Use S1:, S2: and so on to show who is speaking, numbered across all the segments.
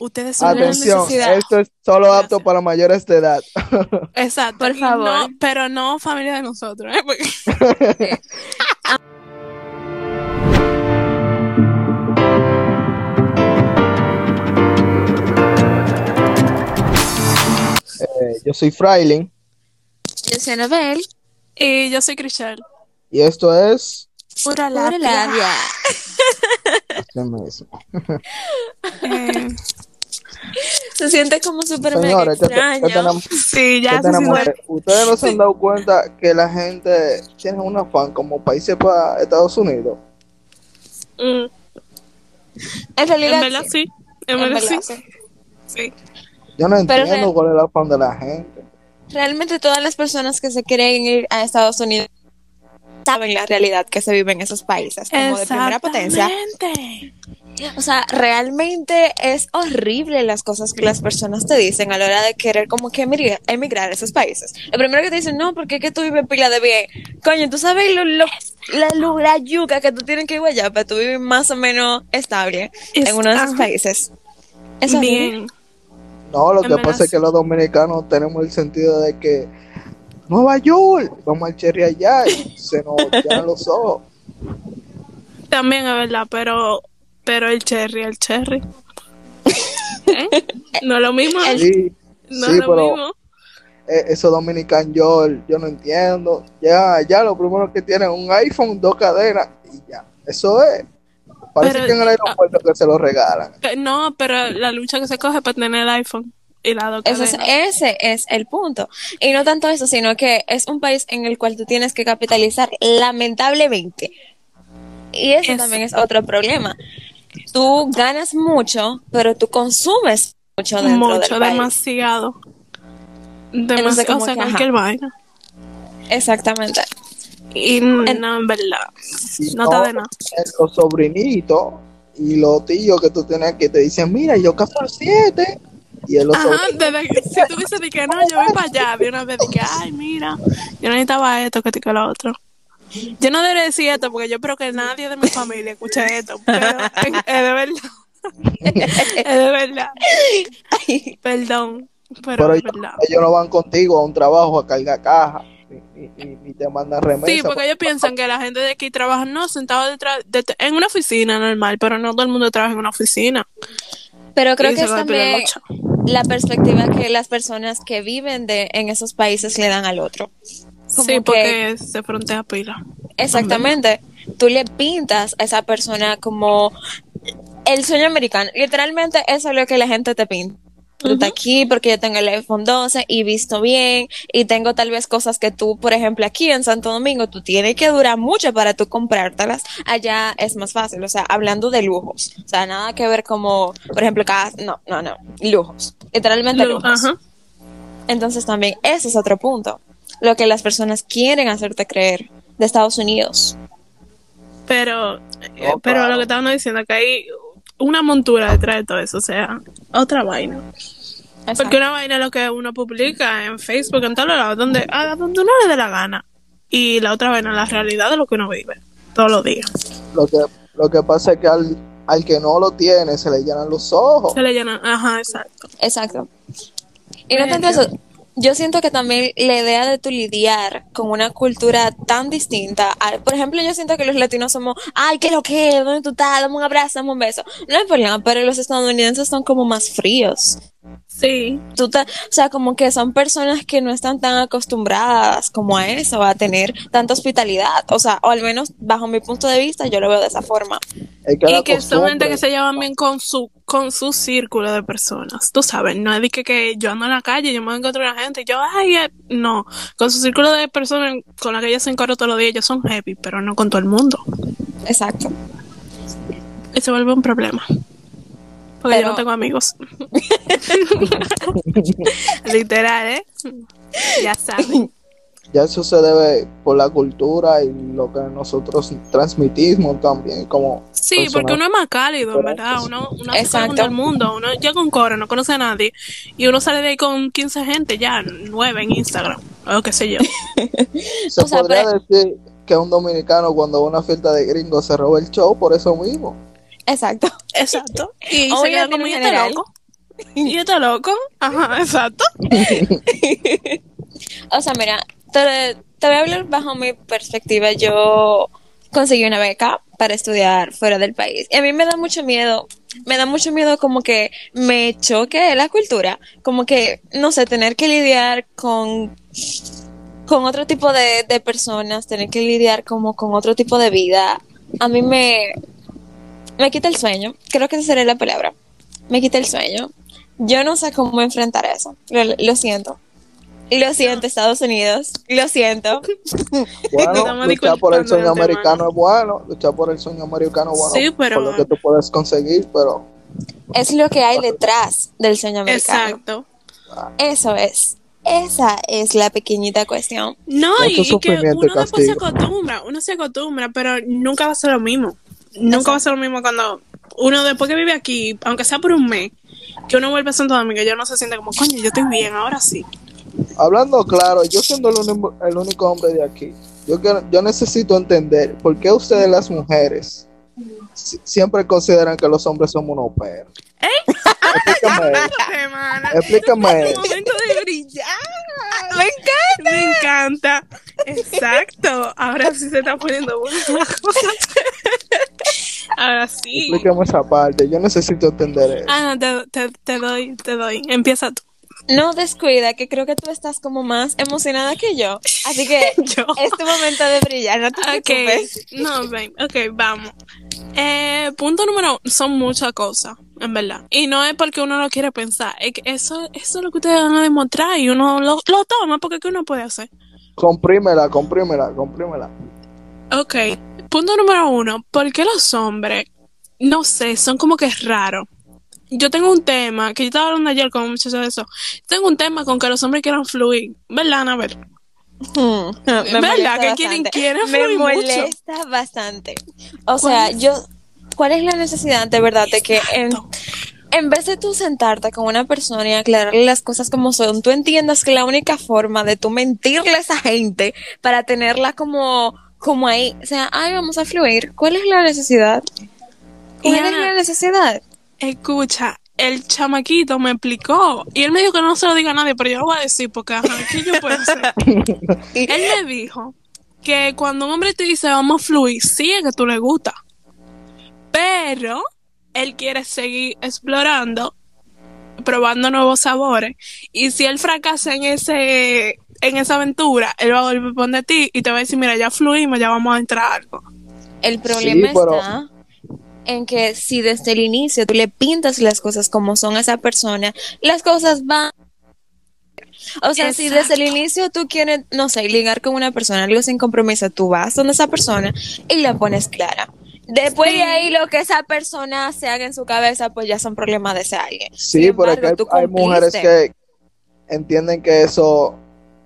S1: Ustedes son
S2: Atención, esto es solo apto
S1: Gracias.
S2: para mayores de edad.
S1: Exacto.
S3: Por favor.
S1: no- pero no familia de nosotros, ¿eh? Porque-
S2: Eh, yo soy Frailing
S3: Yo soy Anabel.
S1: Y yo soy Crichelle.
S2: y esto es
S1: Pura
S3: Pura labia.
S2: así mismo.
S1: Eh,
S3: Se siente como súper mega
S2: Señores, ¿qué, te- qué
S3: extraño.
S2: tenemos?
S1: sí, ya
S2: ¿Qué
S1: se siente-
S2: Ustedes no se han dado cuenta que la gente tiene un afán como países para Estados Unidos.
S1: Mm,
S3: En realidad,
S1: En verdad
S3: sí.
S1: sí. En
S3: En
S1: verdad
S3: verdad,
S1: sí.
S2: Yo no
S3: Pero
S2: entiendo cuál es el afán de la gente.
S3: Realmente todas las personas que se quieren ir a Estados Unidos saben la realidad que se vive en esos países, como de primera potencia. O sea, realmente es horrible las cosas que las personas te dicen a la hora de querer como que emigrar, emigrar a esos países. Lo primero que te dicen, no, porque es que tú vives pila de bien. Coño, tú sabes lo, lo- la, la yuca que tú tienes que ir allá para tú vivir más o menos estable
S1: Es-
S3: en uno de esos
S1: ajá.
S3: países. Es horrible.
S1: Bien.
S2: No, lo que pasa es que los dominicanos tenemos el sentido de que Nueva York, vamos al cherry allá y se nos llenan los ojos.
S1: También es verdad, pero pero el cherry, el cherry. ¿Eh? No es lo mismo.
S2: Sí,
S1: no
S2: sí,
S1: es lo
S2: pero
S1: mismo.
S2: eh, esos dominicanos yo, yo no entiendo. Ya, ya lo primero que tienen un iPhone, dos cadenas y ya. Eso es. Parece
S1: Pero-
S2: que en el aeropuerto que se lo regalan.
S1: Eh, No, pero la lucha que se coge para tener el iPhone y la
S3: Eso es- ese es el punto. Y no tanto eso, sino que es un país en el cual tú tienes que capitalizar, lamentablemente. Y ese
S1: Es-
S3: también es otro problema. Tú ganas mucho, pero tú consumes mucho dentro
S1: Mucho,
S3: del país.
S1: demasiado. Demasiado, o sea, cualquier vaina.
S3: Exactamente.
S1: Y no, en verdad,
S2: Y
S1: no está de nada.
S2: Los sobrinitos y los tíos que tú tienes que te dicen, mira, yo caso al 7. Y él los
S1: Ajá, desde que, si tú dices que no, yo voy para allá, de una vez que, ay, mira, yo necesitaba esto, que que lo otro. Yo no debería decir esto porque yo espero que nadie de mi familia escuche esto, pero es, de verdad. es de verdad. Perdón, pero,
S2: pero
S1: es
S2: ellos,
S1: verdad.
S2: ellos no van contigo a un trabajo a cargar caja. Ni, ni- ni- ni te mandan remesa.
S1: Sí, porque ellos piensan que la gente de aquí trabaja, no, sentado detrás, de- en una oficina normal, pero no todo el mundo trabaja en una oficina.
S3: Pero creo
S1: Y
S3: que es también la perspectiva que las personas que viven de, en esos países le dan al otro. Como
S1: Sí,
S3: que-
S1: porque se frontea pila.
S3: Exactamente. Tú le pintas a esa persona como el sueño americano. Literalmente eso es lo que la gente te pinta. Tú estás aquí porque yo tengo el iPhone 12 y visto bien y tengo tal vez cosas que tú, por ejemplo, aquí en Santo Domingo, tú tienes que durar mucho para tú comprártelas. Allá es más fácil, o sea, hablando de lujos. O sea, nada que ver como, por ejemplo, casa. No, no, no. Lujos. Literalmente
S1: Lu-
S3: lujos. Entonces también ese es otro punto. Lo que las personas quieren hacerte creer de Estados Unidos.
S1: Pero, eh,
S2: No,
S1: pero
S2: claro.
S1: lo que estábamos diciendo, que hay una montura detrás de todo eso, o sea, otra vaina. Porque una vaina es lo que uno publica en Facebook, en todos lados, donde, a donde uno le dé la gana. Y la otra vaina es la realidad de lo que uno vive todos los días.
S2: Lo que, lo que pasa es que al, al que no lo tiene se le llenan los ojos.
S1: Se le llenan, ajá, exacto.
S3: Exacto. Y no tanto eso, yo siento que también la idea de tu lidiar con una cultura tan distinta, a- por ejemplo, yo siento que los latinos somos, ay, ¿qué lo que? ¿Dónde tú estás? Dame un abrazo, dame un beso. No hay problema, pero los estadounidenses son como más fríos.
S1: Sí,
S3: Tú te- o sea, como que son personas que no están tan acostumbradas como a eso, a tener tanta hospitalidad. O sea, o al menos bajo mi punto de vista, yo lo veo de esa forma.
S2: Es que la
S1: y que son gente que se llevan bien con su con su círculo de personas. Tú sabes, no es de que, que yo ando en la calle, yo me encuentro a una gente y yo, ay, eh", no. Con su círculo de personas con la que ellos se encuentran todos los días, ellos son happy, pero no con todo el mundo.
S3: Exacto.
S1: Y se vuelve un problema. Porque yo
S3: Pero-
S1: no tengo amigos. Literal, ¿eh? Ya saben.
S2: Ya eso se debe por la cultura y lo que nosotros transmitimos también como
S1: Sí, porque uno es más cálido, en ¿verdad? Uno, uno se
S3: Exacto.
S1: todo el mundo. Uno llega a un coro, no conoce a nadie. Y uno sale de ahí con 15 gente, ya, nueve en Instagram. O qué sé yo.
S2: Se
S3: O sea,
S2: podría
S3: pero-
S2: decir que un dominicano cuando va a una fiesta de gringos se roba el show por eso mismo.
S3: Exacto.
S1: Exacto. Y se queda como ya
S3: general.
S1: loco. ¿Y este loco? Ajá, exacto.
S3: O sea, mira, te, te voy a hablar bajo mi perspectiva. Yo conseguí una beca para estudiar fuera del país. Y a mí me da mucho miedo, me da mucho miedo como que me choque la cultura, como que, no sé, tener que lidiar con, con otro tipo de, de personas, tener que lidiar como con otro tipo de vida. A mí me, me quita el sueño, creo que esa sería la palabra. Me quita el sueño. Yo no sé cómo enfrentar eso, lo, lo siento. Lo siento, Estados Unidos. Lo siento.
S2: Bueno, luchar por el sueño americano es bueno, luchar por el sueño americano es bueno,
S1: Sí, pero-
S2: por lo que tú puedes conseguir, pero
S3: Es lo que hay detrás del sueño americano.
S1: Exacto.
S3: Eso es. Esa es la pequeñita cuestión.
S1: No, y, y que uno después se acostumbra, uno se acostumbra, pero nunca va a ser lo mismo. Nunca va a ser lo mismo cuando uno después que vive aquí, aunque sea por un mes, que uno vuelve a Santo Domingo, ya no se siente como, coño, yo estoy bien, ahora sí.
S2: hablando claro, yo siendo el, único- el único hombre de aquí, yo, quiero- yo necesito entender por qué ustedes las mujeres si- siempre consideran que los hombres somos unos perros. Explícame eso. Explícame
S1: Un
S2: eso.
S1: momento de brillar.
S3: ¡Me encanta!
S1: Me encanta. Exacto. Ahora sí se está poniendo cosa. Ahora sí.
S2: Explícame esa parte. Yo necesito entender eso.
S1: Ah, no, te, te, te doy, te doy. Empieza tú.
S3: No descuida, que creo que tú estás como más emocionada que yo. Así que
S1: Yo.
S3: es tu momento de brillar, no te
S1: Ok,
S3: preocupes.
S1: no, ven, ok, vamos. Eh, punto número uno, son muchas cosas, en verdad. Y no es porque uno lo quiere pensar, es que eso, eso es lo que ustedes van a demostrar y uno lo, lo toma porque ¿qué uno puede hacer?
S2: Comprímela, comprímela, comprímela.
S1: Ok, punto número uno, ¿por qué los hombres, no sé, son como que raros? Yo tengo un tema, que yo estaba hablando ayer con un muchacho de eso, tengo un tema con que los hombres quieran fluir, ¿verdad, Anabel?
S3: Hmm, me
S1: ¿Verdad que quieren-
S3: bastante.
S1: quieren
S3: Me
S1: mucho?
S3: molesta bastante. O sea, yo, ¿cuál es la necesidad de verdad de que en, en vez de tú sentarte con una persona y aclararle las cosas como son, tú entiendas que la única forma de tú mentirle a esa gente para tenerla como, como ahí, o sea, ay, vamos a fluir, ¿cuál es la necesidad? ¿Cuál es la necesidad?
S1: Escucha, el chamaquito me explicó y él me dijo que no se lo diga a nadie, pero yo lo voy a decir porque, ajá, ¿qué yo puedo hacer? él me dijo que cuando un hombre te dice vamos a fluir, sí es que tú le gusta, pero él quiere seguir explorando, probando nuevos sabores y si él fracasa en ese en esa aventura, él va a volver a poner ti y te va a decir, mira, ya fluimos, ya vamos a entrar a algo.
S3: El problema
S2: pero-
S3: está en que si desde el inicio tú le pintas las cosas como son a esa persona, las cosas van. O sea, si desde el inicio tú quieres, no sé, ligar con una persona, algo sin compromiso, tú vas donde esa persona y la pones clara. Después
S1: Sí.
S3: de ahí lo que esa persona se haga en su cabeza, pues ya son problemas de ese alguien.
S2: Sí,
S3: Sin
S2: pero es que hay,
S3: embargo,
S2: mujeres que entienden que eso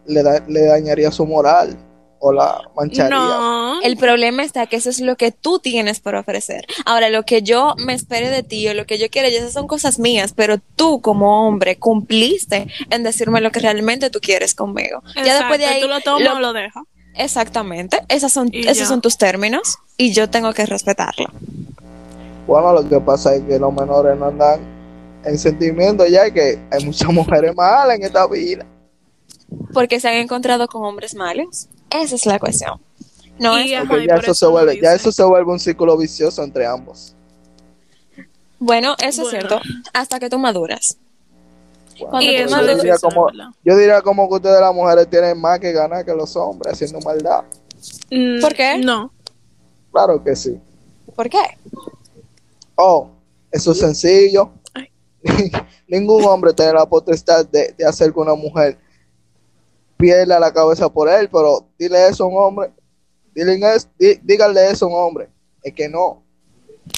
S2: le, da- le dañaría su moral o la mancharía.
S1: No.
S3: El problema está que eso es lo que tú tienes por ofrecer. Ahora, lo que yo me espere de ti o lo que yo quiero, ya esas son cosas mías, pero tú como hombre cumpliste en decirme lo que realmente tú quieres conmigo. Ya después de ahí,
S1: tú lo tomas
S3: lo-
S1: o lo dejas.
S3: exactamente, esas son,
S1: Y
S3: esos
S1: ya.
S3: son tus términos y yo tengo que respetarlo.
S2: Bueno, lo que pasa es que los menores no andan en sentimiento ya y que hay muchas mujeres malas en esta vida.
S3: Porque se han encontrado con hombres malos. Esa es la cuestión. No
S1: Y,
S3: es,
S1: ajá,
S2: ya eso, se vuelve, ya eso se vuelve un círculo vicioso entre ambos.
S3: bueno, eso es cierto, hasta que tú maduras.
S1: Y
S3: tú
S2: yo, diría como,
S1: ¿verdad?
S2: yo diría como que ustedes las mujeres tienen más que ganar que los hombres haciendo maldad.
S1: Mm,
S3: ¿Por qué?
S1: No.
S2: Claro que sí.
S3: ¿Por qué?
S2: Oh, eso es sencillo. Ningún hombre tiene la potestad de, de hacer que una mujer pierda la cabeza por él, pero dile eso a un hombre. Dile es- dí- eso a un hombre. Es que no.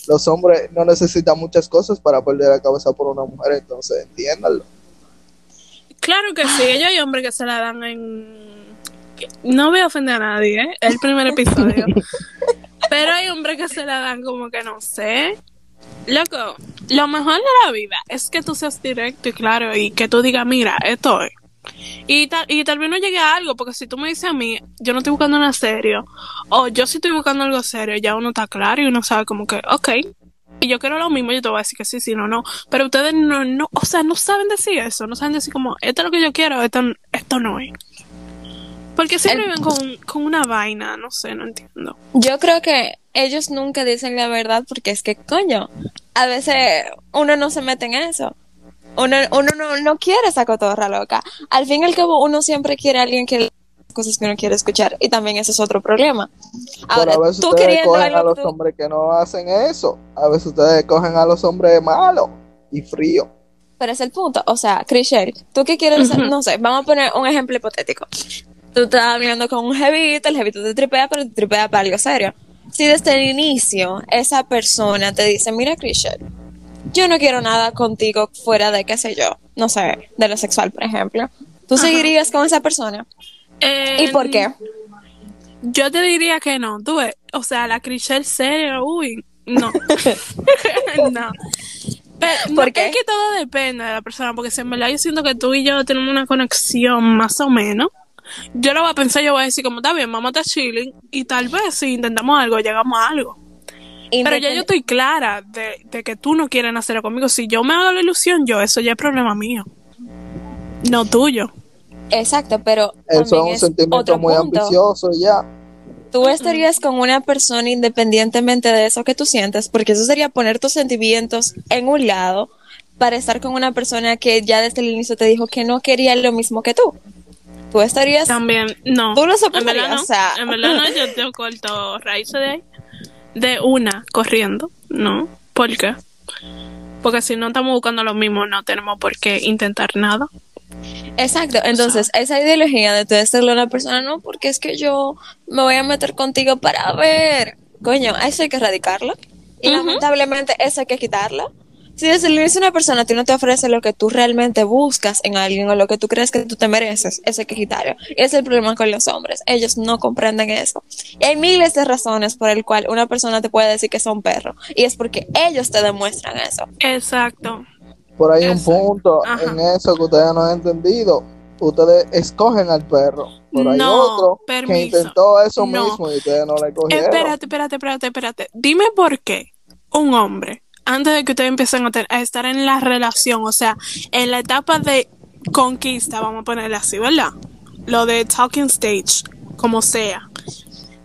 S2: Los hombres no necesitan muchas cosas para perder la cabeza por una mujer, entonces entiéndanlo.
S1: Claro que sí, ellos hay hombres que se la dan en... No voy a ofender a nadie, ¿eh? El primer episodio. Pero hay hombres que se la dan como que no sé. Loco, lo mejor de la vida es que tú seas directo y claro y que tú digas, mira, esto es. Y tal, y tal vez no llegue a algo, porque si tú me dices a mí, yo no estoy buscando nada serio, o yo sí estoy buscando algo serio, ya uno está claro y uno sabe como que, ok, y yo quiero lo mismo, yo te voy a decir que sí, sí, no, no. Pero ustedes no, no, o sea, no saben decir eso, no saben decir como, esto es lo que yo quiero, esto, esto no es. Porque siempre
S3: El-
S1: viven con, con una vaina, no sé, no entiendo.
S3: Yo creo que ellos nunca dicen la verdad porque es que, coño, a veces uno no se mete en eso. Uno, uno no, no quiere esa cotorra loca. Al fin y al cabo, uno siempre quiere a alguien que le diga cosas que uno quiere escuchar. Y también ese es otro problema. Ahora,
S2: Pero a veces
S3: tú
S2: ustedes cogen a los
S3: tú-
S2: hombres que no hacen eso. A veces ustedes cogen a los hombres malos y fríos.
S3: Pero es el punto. O sea, Chriselle, tú qué quieres hacer? No sé, vamos a poner un ejemplo hipotético. Tú estás hablando con un jevito, el jevito te tripea, pero te tripea para algo serio. Si desde el inicio esa persona te dice, mira, Chriselle, yo no quiero nada contigo fuera de, qué sé yo, no sé, de lo sexual, por ejemplo. ¿Tú seguirías con esa persona? ¿Y por qué?
S1: Yo te diría que no, tú ves, o sea, la Crichel seria, uy, no. no. Pero, no,
S3: ¿Por qué?
S1: Es que todo depende de la persona, porque si en verdad yo siento que tú y yo tenemos una conexión más o menos, yo lo voy a pensar, yo voy a decir como, está bien, vamos a estar chilling, y tal vez si intentamos algo, llegamos a algo. Pero ya yo estoy clara de, de que tú no quieres hacerlo conmigo. Si yo me hago la ilusión, yo, eso ya es problema mío. No tuyo.
S3: Exacto, pero
S2: Eso es un sentimiento
S3: otro
S2: muy
S3: punto.
S2: ambicioso ya.
S3: Tú estarías con una persona independientemente de eso que tú sientes, porque eso sería poner tus sentimientos en un lado para estar con una persona que ya desde el inicio te dijo que no quería lo mismo que tú. Tú estarías...
S1: También, no.
S3: Tú lo
S1: en verdad no.
S3: o sea.
S1: En verdad no, yo te corto raíces de ahí. De una, corriendo. No. ¿Por qué? Porque si no estamos buscando lo mismo, no tenemos por qué intentar nada.
S3: Exacto, entonces esa ideología de tú decirle a una persona, no, porque es que yo me voy a meter contigo para ver. Coño, eso hay que erradicarlo. Y lamentablemente eso hay que quitarlo. Si desde el inicio una persona a ti no te ofrece lo que tú realmente buscas en alguien o lo que tú crees que tú te mereces, que quitarlo. Y ese es el problema con los hombres. Ellos no comprenden eso. Y hay miles de razones por el cual una persona te puede decir que son perro. Y es porque ellos te demuestran eso.
S1: Exacto.
S2: Por ahí un
S1: Exacto.
S2: punto
S1: Ajá.
S2: en eso que ustedes no han entendido. Ustedes escogen al perro. Pero hay
S1: No,
S2: otro
S1: permiso.
S2: que intentó eso
S1: No.
S2: mismo y ustedes no le cogieron.
S1: Espérate, espérate, espérate, espérate. Dime por qué un hombre, antes de que ustedes empiecen a, a estar en la relación, o sea, en la etapa de conquista, vamos a ponerle así, ¿verdad? Lo de talking stage, como sea.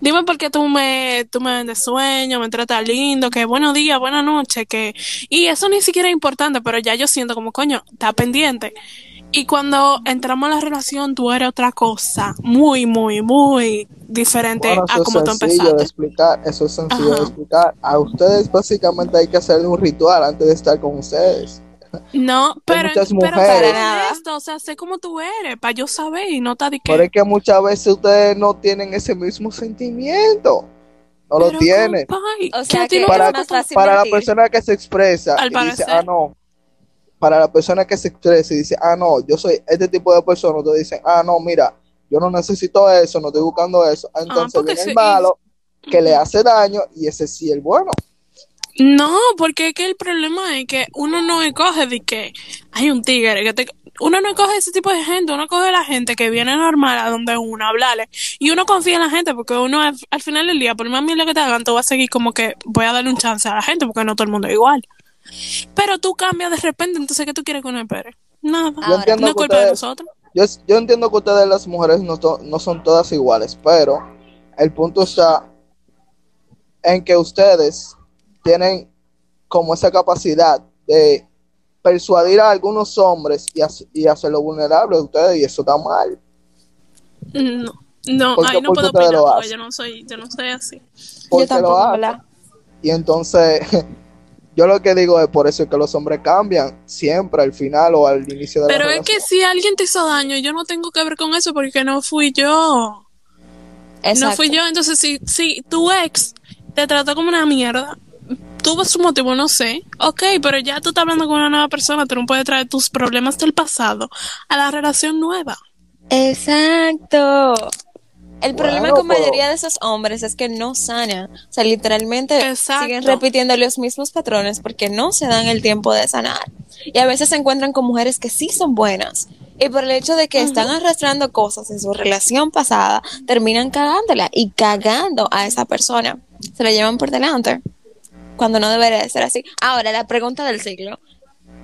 S1: Dime por qué tú me, tú me vendes sueño, me tratas lindo, que buenos días, buenas noches, que... Y eso ni siquiera es importante, pero ya yo siento como, coño, está pendiente. Y cuando entramos en la relación, tú eres otra cosa, muy, muy, muy diferente
S2: Bueno,
S1: a como tú
S2: es sencillo de
S1: empezaste.
S2: explicar. Eso es sencillo
S1: Ajá.
S2: de explicar. A ustedes básicamente hay que hacerle un ritual antes de estar con ustedes.
S1: No, pero,
S2: muchas
S1: pero
S2: mujeres.
S1: sé
S3: Para nada.
S1: honesto, o sea, sé cómo tú eres, para yo saber y no te di
S2: Pero es que muchas veces ustedes no tienen ese mismo sentimiento. No lo tienen.
S3: O sea, que
S2: Para,
S3: es más fácil
S2: para la persona que se expresa
S1: Al
S2: y dice,
S1: parecer.
S2: ah, no. Para la persona que se expresa y dice, ah, no, yo soy este tipo de persona, ustedes dicen, ah, no, mira, yo no necesito eso, no estoy buscando eso. Entonces
S1: porque
S2: viene el malo que le hace daño y ese sí el bueno.
S1: No, porque es que el problema es que uno no escoge de que hay un tigre que te... Uno no escoge ese tipo de gente, uno coge la gente que viene normal a donde uno hablarle y uno confía en la gente porque uno al, al final del día, por más mierda que te hagan, tú vas a seguir como que voy a darle un chance a la gente porque no todo el mundo es igual. Pero tú cambias de repente, entonces ¿qué tú quieres que uno espere? Nada.
S3: Entiendo
S1: no es culpa de nosotros.
S2: Yo, yo entiendo que ustedes las mujeres no, to- no son todas iguales, pero el punto está en que ustedes tienen como esa capacidad de persuadir a algunos hombres y, hac- y hacerlo vulnerable a ustedes y eso está mal.
S1: No, no,
S2: ¿Por qué-
S1: ahí no
S2: por qué
S1: puedo
S2: ustedes
S1: opinar
S2: lo
S1: porque
S2: hacen?
S1: yo no soy, yo no soy así.
S2: Porque
S3: Yo tampoco,
S2: lo. Y entonces yo lo que digo es por eso es que los hombres cambian siempre al final o al inicio de
S1: Pero
S2: la
S1: es que si alguien te hizo daño, yo no tengo que ver con eso porque no fui yo. No
S3: Exacto.
S1: fui yo. Entonces, si, si tu ex te trató como una mierda, tuvo su motivo, no sé. Ok, pero ya tú estás hablando con una nueva persona, tú no puedes traer tus problemas del pasado a la relación nueva.
S3: Exacto. El problema
S2: Bueno,
S3: con
S2: pero-
S3: mayoría de esos hombres es que no sanan. O sea, literalmente
S1: Exacto.
S3: siguen repitiendo los mismos patrones porque no se dan el tiempo de sanar. Y a veces se encuentran con mujeres que sí son buenas. Y por el hecho de que están arrastrando cosas en su relación pasada, terminan cagándola y cagando a esa persona. Se la llevan por delante. cuando no debería de ser así. Ahora, la pregunta del siglo.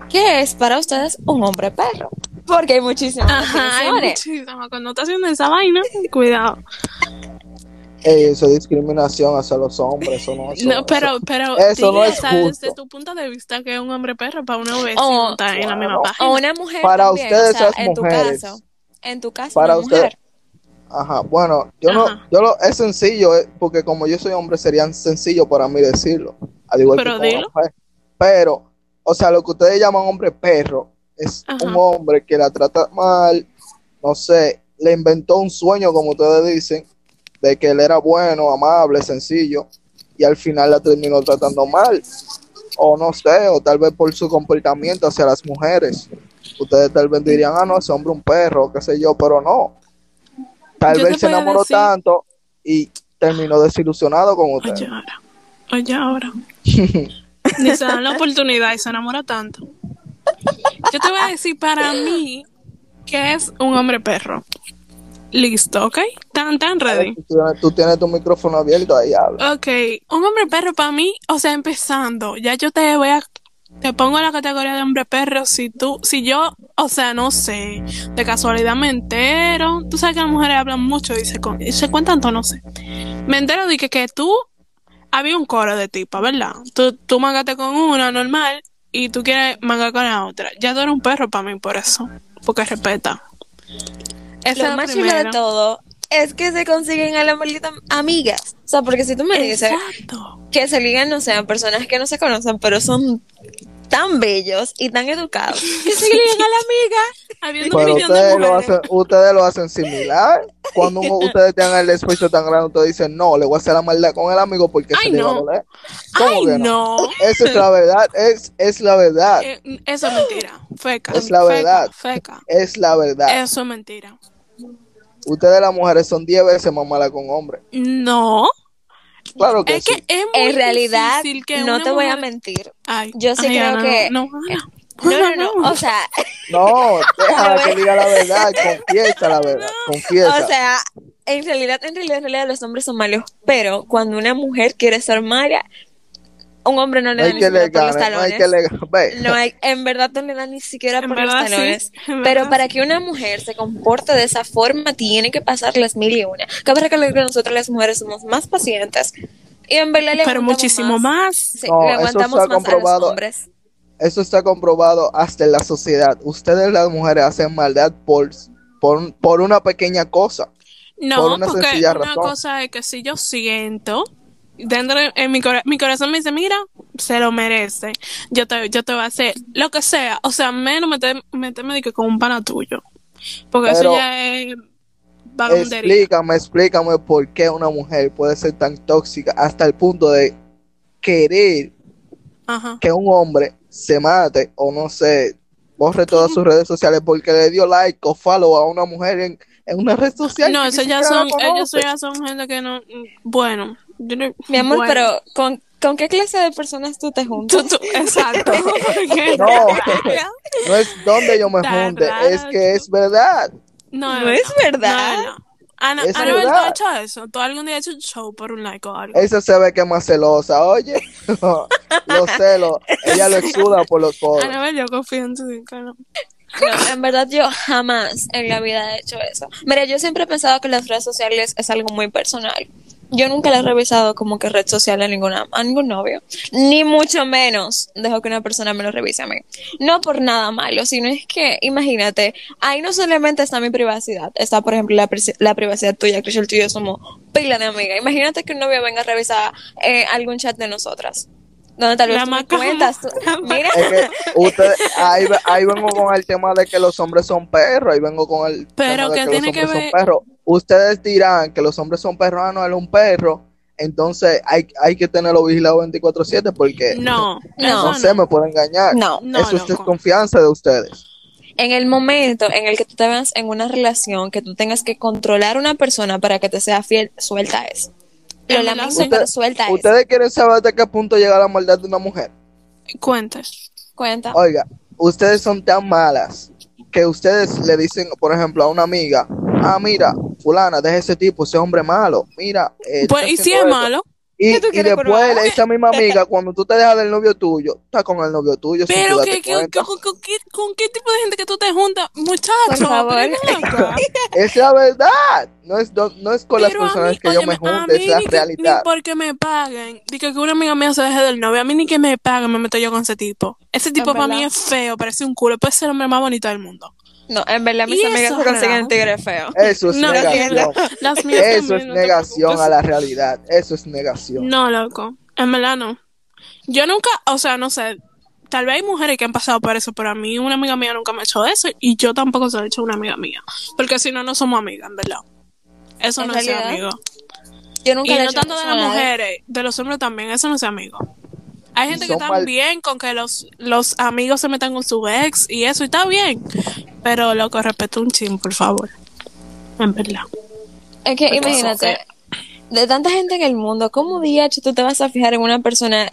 S3: ¿Qué es para ustedes un hombre perro? Porque hay muchísimas
S1: Ajá, hay muchísimas. Cuando estás haciendo esa vaina, cuidado.
S2: Ey, eso es discriminación hacia los hombres, eso no, eso-
S1: No, pero, pero
S2: eso no
S1: dile,
S2: es
S1: o sea, desde
S2: justo.
S1: tu punto de vista que es un hombre perro para una vez en la misma página.
S3: O una mujer
S2: Para
S3: también,
S2: ustedes,
S3: o sea, en tu caso. En tu caso,
S2: Para
S3: una
S2: ustedes.
S3: mujer.
S2: Ajá, bueno, yo no, yo lo, es sencillo, eh, porque como yo soy hombre sería sencillo para mí decirlo, al igual
S1: Pero
S2: que con una
S1: dilo.
S2: mujer. Pero, o sea, lo que ustedes llaman hombre perro es
S1: Ajá.
S2: un hombre que la trata mal, no sé, le inventó un sueño, como ustedes dicen, de que él era bueno, amable, sencillo, y al final la terminó tratando mal, o no sé, o tal vez por su comportamiento hacia las mujeres. Ustedes tal vez dirían, ah, no, ese hombre es un perro, qué sé yo, pero no. Tal
S1: Yo
S2: vez se enamoró
S1: decir-
S2: tanto y terminó desilusionado con usted.
S1: Oye ahora, oye ahora. Ni se dan la oportunidad y se enamora tanto. Yo te voy a decir para mí que es un hombre perro. Listo, ¿ok? Tan, tan ready.
S2: Tú tienes, tú tienes tu micrófono abierto, ahí habla.
S1: Ok, un hombre perro para mí, o sea, empezando, ya yo te voy a, te pongo en la categoría de hombre perro si tú, si yo, o sea, no sé, de casualidad me entero, tú sabes que las mujeres hablan mucho y se, con- y se cuentan todo, no sé. Me entero de que, que tú, había un coro de tipa, ¿verdad? Tú, tú mangaste con una normal y tú quieres mangar con la otra. Ya tú eres un perro para mí por eso, porque respeta. Esa
S3: Lo más chulo de todo es que se consiguen a la maldita amigas. O sea, porque si tú me dices que se ligan, no sean personas que no se conocen, pero son tan bellos y tan educados que se a la amiga.
S1: Habiendo un
S2: Pero
S1: millón de
S2: ustedes lo,
S1: mujeres.
S2: hacen, ustedes lo hacen similar. Cuando uno- ustedes tengan el despecho tan grande, ustedes dicen, no, le voy a hacer la maldad con el amigo porque
S1: Ay,
S2: se le va a
S1: no.
S2: doler. ¿Cómo
S1: Ay,
S2: que
S1: no.
S2: Esa es la verdad, es, es la verdad,
S1: Eh, eso es mentira. Feca.
S2: Es la
S1: feca,
S2: verdad.
S1: Feca.
S2: es la verdad.
S1: Eso es mentira.
S2: Ustedes las mujeres son 10 veces más malas con hombres.
S1: No.
S2: Claro que
S1: Es
S2: sí.
S1: que es muy
S3: En realidad,
S1: difícil que
S3: no te voy a mentir.
S1: Ay,
S3: Yo sí
S1: ay,
S3: creo
S1: Ana,
S3: que-
S1: No, Ana.
S3: No, no, no.
S1: Ana,
S3: O sea,
S2: No, déjala que diga la verdad, confiesa la verdad, confiesa.
S3: o sea, en realidad, en realidad, en realidad los hombres son malos. Pero cuando una mujer quiere ser mala, un hombre no le
S2: no
S3: da ni siquiera por los
S2: gane, no hay
S3: talones.
S2: que le gane. Ve,
S3: No hay, en verdad no le da ni siquiera
S1: En
S3: por los
S1: verdad, sí.
S3: talones.
S1: En
S3: Pero para que una mujer se comporte de esa forma, tiene que pasar las mil y una. Cabe recalcar que nosotras las mujeres somos más pacientes. Y en verdad le
S1: Pero muchísimo más.
S3: Sí,
S2: No,
S3: le
S2: eso
S3: aguantamos
S2: está
S3: más a los
S2: comprobado.
S3: hombres.
S2: Eso está comprobado hasta en la sociedad. Ustedes las mujeres hacen maldad por, por, por una pequeña cosa. Por
S1: No,
S2: una
S1: porque
S2: sencilla
S1: una
S2: razón.
S1: cosa es que si yo siento dentro de- en mi, cora- mi corazón me dice, mira, se lo merece. Yo te, yo te voy a hacer lo que sea. O sea, menos meter- meterme con un pana tuyo. Porque
S2: Pero-
S1: eso ya es.
S2: Explícame, explícame por qué una mujer puede ser tan tóxica hasta el punto de querer
S1: Ajá.
S2: que un hombre se mate o no sé, borre todas sus redes sociales porque le dio like o follow a una mujer en, en una red social.
S1: No, eso ya son, ellos ya son gente que no, bueno. Yo no-
S3: Mi amor,
S1: bueno.
S3: pero ¿con, ¿con qué clase de personas tú te juntas?
S1: Tú- tú- exacto. Porque-
S2: No. No es donde yo me
S1: Tan
S2: junte,
S1: raro
S2: es que es verdad.
S1: No,
S3: No es verdad.
S1: No, no. Ana,
S2: Es
S1: Anabel, ¿tú
S2: verdad.
S1: has hecho eso? ¿Tú algún día has hecho un show por un like o algo?
S2: Esa se ve que es más celosa, oye. los celos, ella lo exuda por los poros.
S1: Anabel, yo confío en tu cara.
S3: No, en verdad yo jamás en la vida he hecho eso. Mira, yo siempre he pensado que las redes sociales es algo muy personal. Yo nunca le he revisado como que red social a ninguna, a ningún novio. Ni mucho menos dejo que una persona me lo revise a mí. No por nada malo, sino es que, imagínate, ahí no solamente está mi privacidad, está por ejemplo la, la privacidad tuya, que yo y el tuyo somos pila de amiga. Imagínate que un novio venga a revisar eh, algún chat de nosotras. Donde tal vez
S1: La
S3: tú me cuentas, tú- mira,
S2: Es que ustedes, ahí, ahí vengo con el tema de que los hombres son perros, ahí vengo con el
S1: Pero
S2: tema de
S1: que
S2: que los
S1: tiene que
S2: hombres
S1: ver-
S2: son perros. Ustedes dirán que los hombres son perros, ah, no, él es un perro, entonces hay, hay que tenerlo vigilado 24/7 porque
S1: No,
S3: No.
S2: sé, me puede engañar.
S3: no.
S1: No,
S2: Eso es desconfianza de ustedes.
S3: en el momento en el que tú te veas en una relación, que tú tengas que controlar a una persona para que te sea fiel, suelta eso. Lo lamento, pero suelta eso.
S2: ¿Ustedes quieren saber hasta qué punto llega la maldad de una mujer?
S1: Cuentas.
S3: Cuenta.
S2: Oiga, ustedes son tan malas que ustedes le dicen, por ejemplo, a una amiga, ah, mira, fulana, deja ese tipo, ese hombre malo, mira. eh,
S1: Pues, ¿y si es
S2: esto".
S1: malo?
S2: Y,
S3: ¿Qué tú
S2: y
S3: quieres que uno
S2: después esa misma amiga, cuando tú te dejas del novio tuyo, está con el novio tuyo
S1: Pero que, con, con qué, con qué tipo de gente que tú te juntas, muchacho?
S2: Es la verdad. No es, no, no es con las
S1: Pero
S2: personas
S1: mí,
S2: que yo me
S1: mí
S2: es la
S1: ni que-
S2: realidad.
S1: Ni porque me paguen. Digo que una amiga mía se deje del novio. A mí ni que me paguen me meto yo con ese tipo. Ese tipo
S3: Es
S1: para mí
S3: verdad.
S1: es feo, parece un culo. Puede ser el hombre más bonito del mundo.
S3: No, en verdad mis amigas se consiguen
S1: relajo.
S3: tigres feos.
S2: Eso es
S1: No,
S2: negación.
S1: Las mías
S2: Eso es
S1: no
S2: negación a la realidad. Eso es negación.
S1: No, loco. En verdad no. Yo nunca, o sea, no sé. Tal vez hay mujeres que han pasado por eso, pero a mí una amiga mía nunca me ha hecho eso y yo tampoco se lo he hecho a una amiga mía. Porque si no, no somos amigas, en verdad. Eso
S3: En
S1: no es amigo.
S3: Yo nunca
S1: Y
S3: le he
S1: no
S3: hecho
S1: tanto de las mujeres, de los hombres también, eso no es amigo. Hay gente que está
S2: mal-
S1: bien con que los, los amigos se metan con su ex y eso, y está bien. Pero loco, respeto un chin, por favor. En verdad.
S3: Es que
S1: Porque
S3: imagínate, de tanta gente en el mundo, ¿cómo DH tú te vas a fijar en una persona,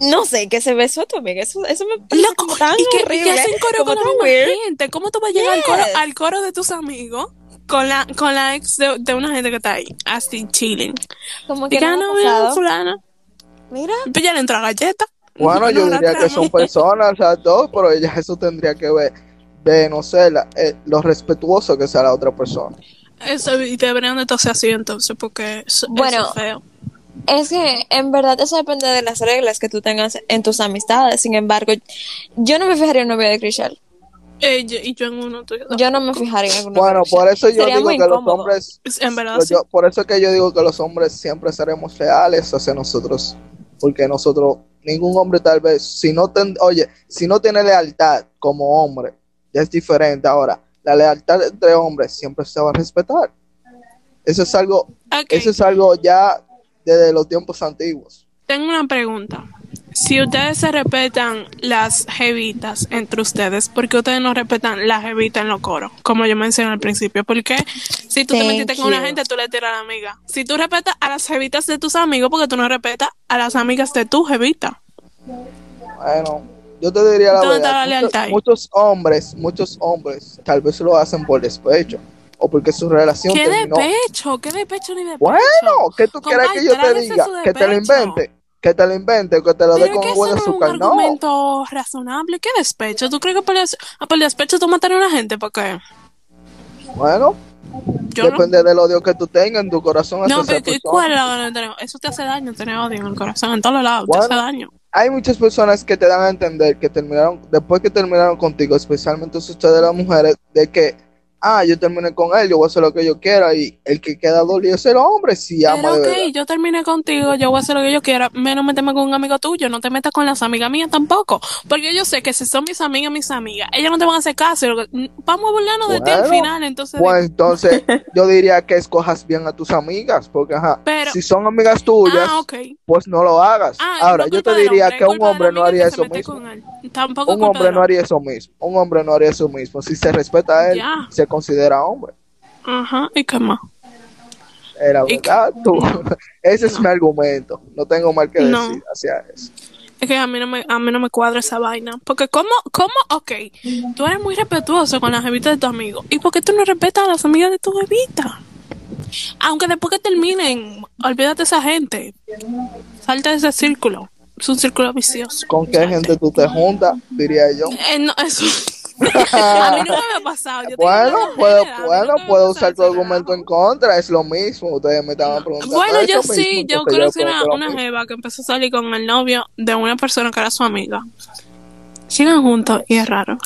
S3: no sé, que se besó a tu amiga? Eso, eso me parece
S1: Loco,
S3: tan
S1: y que, y
S3: horrible.
S1: que hacen coro con la gente. ¿Cómo tú vas a llegar al, coro, al coro de tus amigos con la, con la ex de, de una gente que está ahí, así chilling?
S3: Como
S1: Y
S3: que no
S1: no, fulana.
S3: Pues
S1: Pues ya le entró a galleta.
S2: Bueno, yo
S1: No,
S2: diría que son personas, las dos, pero ya eso tendría que ver de, no sé, la- eh, lo respetuoso que sea la otra persona.
S1: Eso, y deberían de toser así entonces, porque eso,
S3: Bueno,
S1: eso es feo.
S3: Es que en verdad eso depende de las reglas que tú tengas en tus amistades. Sin embargo, yo no me fijaría en novia de Chriselle.
S1: Eh, yo- y yo en uno tuyo.
S3: Yo no me fijaría en una
S2: Bueno, por eso yo
S3: Sería
S2: digo que los hombres,
S1: En verdad,
S2: Pues
S1: sí.
S2: por eso es que yo digo que los hombres siempre seremos leales hacia nosotros, porque nosotros, ningún hombre tal vez, si no ten- oye, si no tiene lealtad como hombre, ya es diferente. Ahora, la lealtad entre hombres siempre se va a respetar. Eso es algo, eso es algo ya desde los tiempos antiguos.
S1: tengo una pregunta. Si ustedes se respetan las jevitas entre ustedes, ¿por qué ustedes no respetan las jevitas en los coros? Como yo mencioné al principio. Porque si tú te metiste con una gente, tú le tiras a la amiga. Si tú respetas a las jevitas de tus amigos, porque tú no respetas a las amigas de tu jevita.
S2: Bueno, yo te diría la
S1: ¿Dónde está
S2: verdad.
S1: la
S2: muchos,
S1: lealtad ahí?
S2: muchos hombres, muchos hombres, tal vez lo hacen por despecho o porque su relación
S1: ¿Qué
S2: terminó.
S1: de pecho? ¿Qué de pecho ni de pecho?
S2: Bueno, ¿qué tú quieres que yo te diga? Que te lo
S1: despecho.
S2: invente, que te lo invente, que te lo dé con buen
S1: no es un
S2: azúcar. No,
S1: argumento razonable. ¿Qué despecho? ¿Tú crees que por, des- ah, por despecho tú matar a una gente? Porque
S2: bueno,
S1: yo no.
S2: depende del odio que tú tengas en tu corazón
S1: No, pero ¿y
S2: persona.
S1: ¿cuál es la de tener? Eso te hace daño, tener odio en el corazón, en todos lados, te
S2: Bueno.
S1: hace daño.
S2: Hay muchas personas que te dan a entender que terminaron, después que terminaron contigo, especialmente ustedes las mujeres, de que, ah, yo terminé con él, yo voy a hacer lo que yo quiera, y el que queda dolido es el hombre, si ama
S1: Pero
S2: de
S1: ok,
S2: verdad.
S1: yo terminé contigo, yo voy a hacer lo que yo quiera, menos meterme con un amigo tuyo, no te metas con las amigas mías tampoco, porque yo sé que si son mis amigas, mis amigas, ellas no te van a hacer caso, vamos a burlarnos de ti al
S2: Bueno,
S1: final, entonces...
S2: Pues entonces, yo diría que escojas bien a tus amigas, porque ajá,
S1: Pero-
S2: si son amigas tuyas,
S1: ah,
S2: pues no lo hagas.
S1: Ah,
S2: Ahora, yo te diría
S1: hombre,
S2: que un hombre no haría eso mismo.
S1: Tampoco
S2: Un hombre no haría eso mismo. Un hombre no haría eso mismo. Si se respeta a él, se considera hombre.
S1: Ajá, ¿y qué más?
S2: Era verdad, tú. Ese es mi argumento. No tengo mal que decir
S1: No.
S2: hacia eso.
S1: Es que a mí no me, a mí no me cuadra esa vaina. Porque cómo, cómo, ok, tú eres muy respetuoso con las jevitas de tu amigo. ¿Y por qué tú no respetas a las amigas de tu jevita? Aunque después que terminen, olvídate de esa gente. Salta de ese círculo. Es un círculo vicioso.
S2: ¿Con qué gente tú te juntas? Diría yo.
S1: Eh, no, eso. a mí nunca me ha pasado. Yo
S2: Bueno,
S1: en
S2: puedo,
S1: general,
S2: bueno, puedo usar tu argumento en contra, es lo mismo. Ustedes me estaban preguntando.
S1: Bueno, yo sí, yo conocí una, una jeva que empezó a salir con el novio de una persona que era su amiga. Siguen juntos y es raro.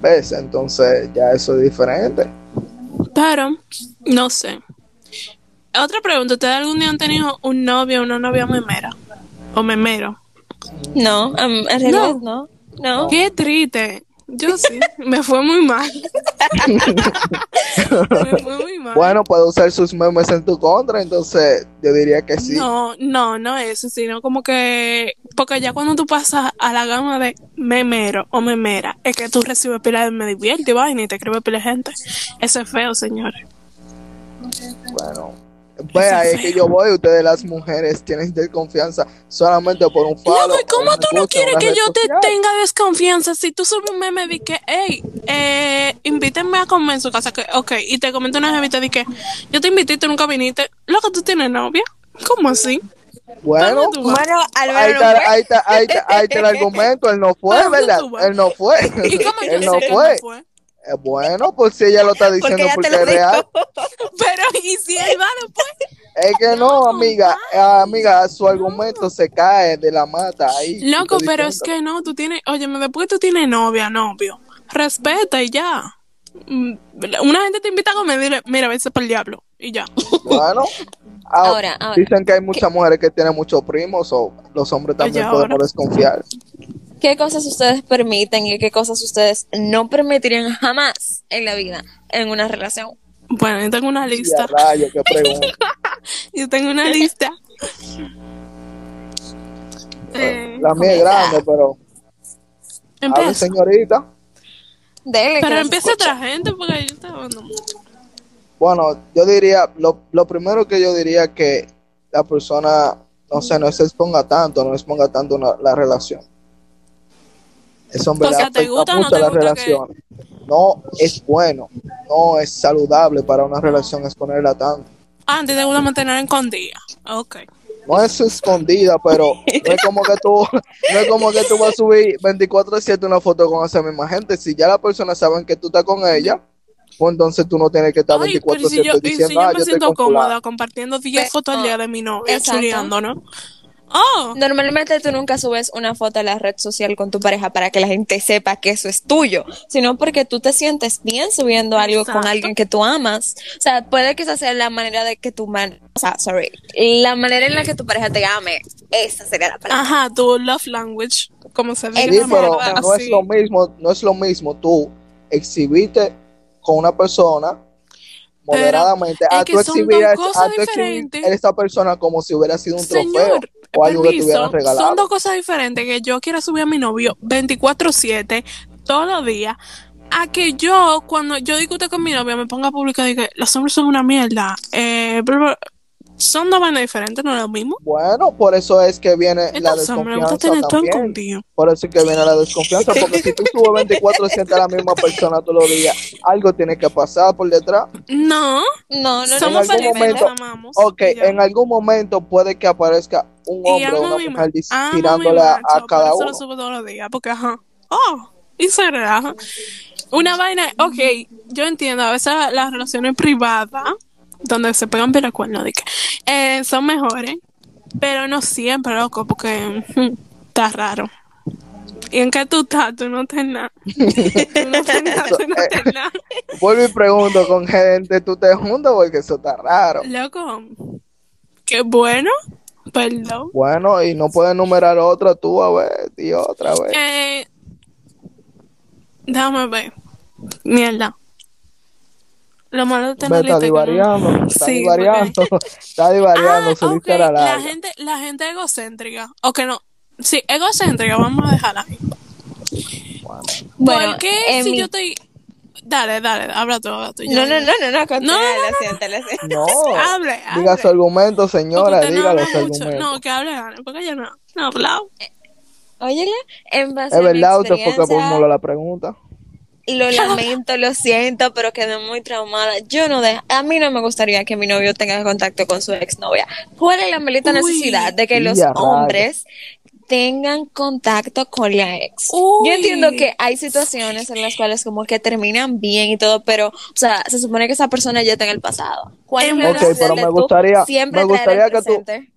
S2: ¿Ves? Entonces ya eso es diferente.
S1: Pero, no sé. Otra pregunta, ¿ustedes algún día han tenido un novio o una novia memera? O memero.
S3: No, um, en realidad no. No.
S1: Qué triste. Yo sí, me fue muy mal. me fue muy mal.
S2: Bueno, puedo usar sus memes en tu contra, entonces yo diría que sí.
S1: No, no, no eso, sino como que, porque ya cuando tú pasas a la gama de memero o memera, es que tú recibes pila de me divierte y vaina y te escribe pila de gente. Eso es feo, señores.
S2: Bueno, pues ahí es que yo voy. Ustedes, las mujeres, tienen desconfianza solamente por un
S1: ¿y cómo tú no quieres que yo te
S2: social.
S1: tenga desconfianza si tú subes un meme de que, hey, eh, invítenme a comer en su casa? Que, ok, y te comento una jevita de que yo te invité y tú nunca viniste. Loco, ¿tú tienes novia? ¿Cómo así?
S2: Bueno.
S3: Bueno,
S2: ahí
S3: Álvaro
S2: está, ahí está, ahí está, ahí está el argumento. Él no fue,
S1: ¿Pero dónde
S2: ¿verdad? Él no fue.
S1: ¿Y cómo yo
S2: Él
S1: sé
S2: no
S1: que él
S2: fue. Eh, Bueno, pues si ella lo está
S3: Porque
S2: diciendo
S3: ella
S2: porque
S3: te lo
S2: es real.
S1: Pero, ¿y si él va después?
S2: Es que no, amiga, eh, amiga, su argumento se cae de la mata ahí.
S1: Loco, pero es que no, tú tienes, oye, después tú tienes novia, novio, respeta y ya. Mm, Una gente te invita a comer, dile, mira, vete por el diablo, y ya.
S2: Bueno, ah,
S3: Ahora, ahora.
S2: dicen que hay muchas mujeres que tienen muchos primos o los hombres también
S1: Oye,
S2: podemos
S1: ahora.
S2: desconfiar.
S3: ¿Qué cosas ustedes permiten y qué cosas ustedes no permitirían jamás en la vida en una relación?
S1: Bueno, yo tengo una lista.
S2: rayo, qué pregunta.
S1: Yo tengo una lista. Eh,
S2: La mía es grande, pero
S1: empieza.
S2: señorita.
S3: Dele,
S1: Pero empieza otra gente porque yo estaba hablando.
S2: Bueno, yo diría, lo, lo primero que yo diría que la persona, no sé, no se exponga tanto, no exponga tanto una- la relación. Eso en
S1: O sea,
S2: verdad
S1: ¿te gusta no
S2: mucho a
S1: te
S2: la
S1: gusta que-
S2: relación. No es bueno, no es saludable para una relación exponerla tanto.
S1: Ah, te gusta mantener escondida. Ok.
S2: No es escondida, pero no es como que tú, no es como que tú vas a subir 24/7 una foto con esa misma gente. Si ya la persona sabe que tú estás con ella, pues entonces tú no tienes que estar
S1: Ay,
S2: 24/7
S1: pero si yo, y si
S2: diciendo,
S1: yo
S2: ah,
S1: me
S2: yo estoy
S1: siento
S2: con fulano".
S1: cómoda compartiendo 10
S3: Pero-
S1: fotos al día de mi novia, chuleando, ¿no? Oh,
S3: Normalmente tú nunca subes una foto a la red social con tu pareja para que la gente sepa que eso es tuyo, sino porque tú te sientes bien subiendo algo con alguien que tú amas. O sea, puede que esa sea la manera de que tu man, o sea, sorry, la manera en la que tu pareja te ame, esa sería la palabra.
S1: ajá, tu love language, como se dice.
S3: Sí,
S2: pero no es lo mismo, no es lo mismo tú exhibirte con una persona moderadamente a tú exhibir a,
S1: dos cosas
S2: a tú exhibir
S1: diferentes.
S2: a esa persona como si hubiera sido un trofeo o algo que te
S1: permiso,
S2: hubieran regalado.
S1: son dos cosas diferentes que yo quiera subir a mi novio 24/7 todos los días a que yo cuando yo discute con mi novia me ponga a publicar y que los hombres son una mierda eh, bla, bla, son dos vainas diferentes no es lo mismo
S2: Bueno, por eso es que viene la desconfianza
S1: tener todo
S2: también. Por eso es que viene la desconfianza, porque si tú subes 24 a la misma persona todos los días, algo tiene que pasar por detrás.
S1: no
S3: No, no, no.
S1: somos
S2: algún
S1: felices amamos
S2: Ok,
S1: ya.
S2: en algún momento puede que aparezca un hombre o una mujer tirándole a, cada
S1: por eso
S2: uno.
S1: lo subo todos los días porque ajá oh y se relaja una vaina ok yo entiendo a veces las relaciones privadas donde se pegan bien cuernos de que eh, son mejores pero no siempre loco porque mm, está raro y en qué tú estás tú no estás nada tú no estás nada tú no estás nada
S2: Vuelvo y pregunto con gente, ¿tú te juntas? Porque eso está raro.
S1: loco qué bueno perdón
S2: Bueno, y no puedes numerar otra tú, a ver, y otra vez.
S1: Eh, déjame ver. Mierda. Lo malo de tener
S2: está
S1: es que no-
S2: divariando, está
S1: Sí,
S2: divariando, está divariando,
S1: Ah,
S2: su
S1: ok,
S2: lista era
S1: La
S2: larga.
S1: gente, la gente egocéntrica. O que no. Sí, egocéntrica, vamos a dejarla ahí.
S3: Bueno,
S1: ¿Por qué si
S3: mi-
S1: yo estoy. Dale, dale, habla tú, habla tú.
S3: No, no, no, no, no, continúa,
S1: No, no, no.
S2: No,
S1: Hable,
S2: diga
S1: hable.
S2: su argumento, señora, diga los argumentos.
S1: No, que hable, porque yo no. No he hablado.
S3: Óyele, en base
S2: es
S3: a mi
S2: verdad, usted fue que formuló la pregunta.
S3: Lo lamento, lo siento, pero quedé muy traumada. Yo no de, a mí no me gustaría que mi novio tenga contacto con su exnovia. ¿Cuál es la maldita necesidad de que los
S2: Ya,
S3: hombres tengan contacto con la ex?
S1: Uy.
S3: Yo entiendo que hay situaciones en las cuales como que terminan bien y todo, pero, o sea, se supone que esa persona ya está en el pasado. ¿Cuál es la
S1: verdad.
S2: Ok,
S3: necesidad
S2: pero
S3: de
S2: me
S3: tú
S2: gustaría-
S3: siempre
S2: me
S3: traer el
S2: gustaría que tú-?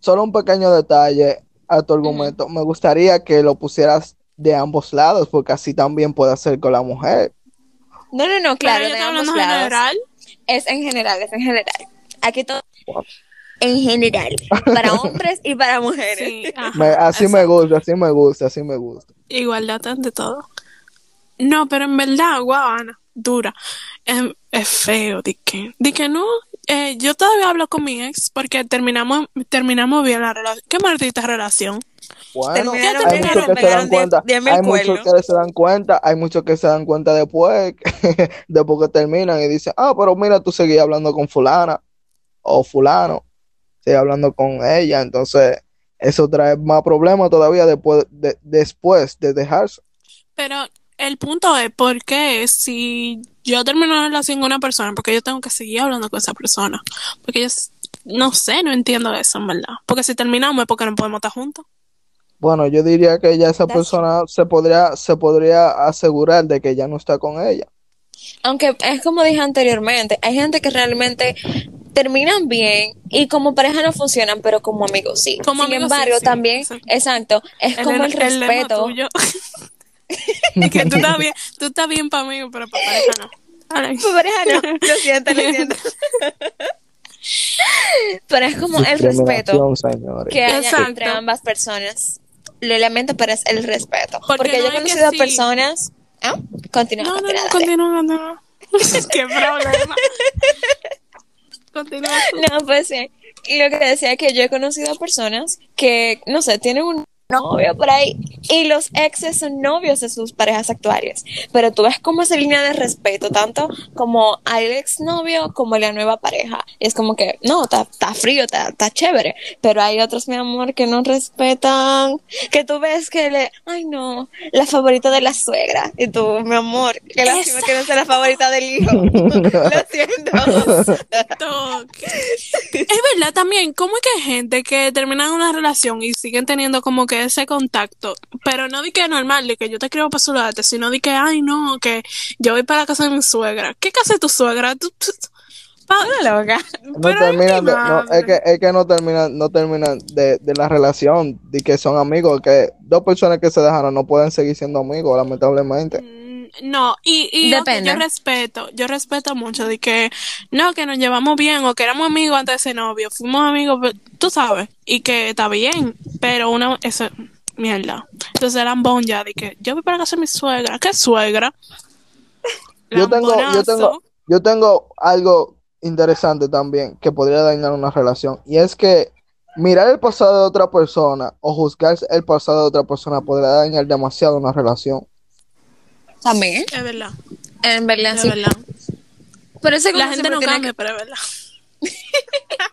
S2: Solo un pequeño detalle a tu argumento. Me gustaría que lo pusieras de ambos lados, porque así también puede hacer con la mujer.
S3: No, no, no, claro, de
S1: estoy
S3: ambos
S1: hablando en
S3: lados.
S1: general.
S3: Es en general, es en general. Aquí todo. En general. Para hombres y para mujeres.
S1: Sí, ajá,
S2: Me- así me gusta, así me gusta, así me gusta.
S1: Igualdad ante todo. No, pero en verdad, guau, Ana, dura. Em, es feo, di que, di que no. Eh, yo todavía hablo con mi ex porque terminamos, terminamos bien la relación. Qué maldita relación.
S2: Bueno,
S3: Terminaron
S2: hay muchos
S1: pero
S2: que se dan
S3: pegaron diez-
S2: cuenta,
S3: diez mil
S2: hay muchos
S3: cuernos.
S2: que se dan cuenta, hay muchos que se dan cuenta después, después que terminan y dicen, ah, pero mira, tú seguías hablando con fulana o fulano, seguías hablando con ella, entonces eso trae más problemas todavía después de, después de dejarse.
S1: Pero el punto es, ¿por qué si yo termino una relación con una persona, porque yo tengo que seguir hablando con esa persona? Porque yo, no sé, no entiendo eso, en verdad. Porque si terminamos es porque no podemos estar juntos.
S2: Bueno, yo diría que ya esa persona se podría, se podría asegurar de que ya no está con ella.
S3: Aunque es como dije anteriormente, hay gente que realmente terminan bien y como pareja no funcionan, pero como amigos sí.
S1: Como
S3: Sin
S1: amigos,
S3: embargo,
S1: sí,
S3: también,
S1: exacto.
S3: exacto, es como el, respeto.
S1: y que tú estás bien, tú estás bien para mí, pero para pareja no.
S3: Tu pareja no, lo siento, lo siento. pero es como el respeto
S2: señores.
S3: que
S1: Exacto.
S3: entre ambas personas. Lo lamento, pero es el respeto.
S1: Porque
S3: Porque,
S1: no
S3: yo he
S1: es
S3: conocido
S1: sí.
S3: personas. ¿Ah? Continúa,
S1: No, no,
S3: continúa,
S1: no, continúa, continúa. Qué problema. Continúa tú.
S3: No, pues sí. Y lo que decía es que yo he conocido personas que, no sé, tienen un novio por ahí y los exes son novios de sus parejas actuales. Pero tú ves como esa línea de respeto, tanto como al exnovio como la nueva pareja. Es como que, no, está frío, está chévere. Pero hay otros, mi amor, que no respetan. Que tú ves que le, ay no, la favorita de la suegra. Y tú, mi amor, qué lástima que no sea la favorita del hijo. Lo siento.
S1: Es verdad también, ¿cómo es que hay gente que terminan una relación y siguen teniendo como que ese contacto? Pero no di que es normal, de que yo te escribo para saludarte, sino di que, ay, no, que yo voy para la casa de mi suegra. ¿Qué casa de tu suegra? Tú- tú-
S3: Una loca.
S2: No
S1: Pero
S2: terminan de, no, es que, es que no terminan, no terminan de, de la relación, de que son amigos, que dos personas que se dejaron no pueden seguir siendo amigos, lamentablemente.
S1: Mm, No, y, y
S3: Depende.
S1: yo respeto, yo respeto mucho de que no, que nos llevamos bien o que éramos amigos antes de ser novio, fuimos amigos, tú sabes, y que está bien, pero una, eso, mierda. Entonces eran bon ya de que yo voy para casa de mi suegra, ¿qué suegra?
S2: Yo tengo, yo tengo, yo tengo algo interesante también que podría dañar una relación, y es que mirar el pasado de otra persona o juzgar el pasado de otra persona podría dañar demasiado una relación.
S3: También.
S1: Es verdad,
S3: En verdad,
S1: es
S3: sí.
S1: verdad.
S3: Por eso como
S1: La gente no cambia, pero es verdad.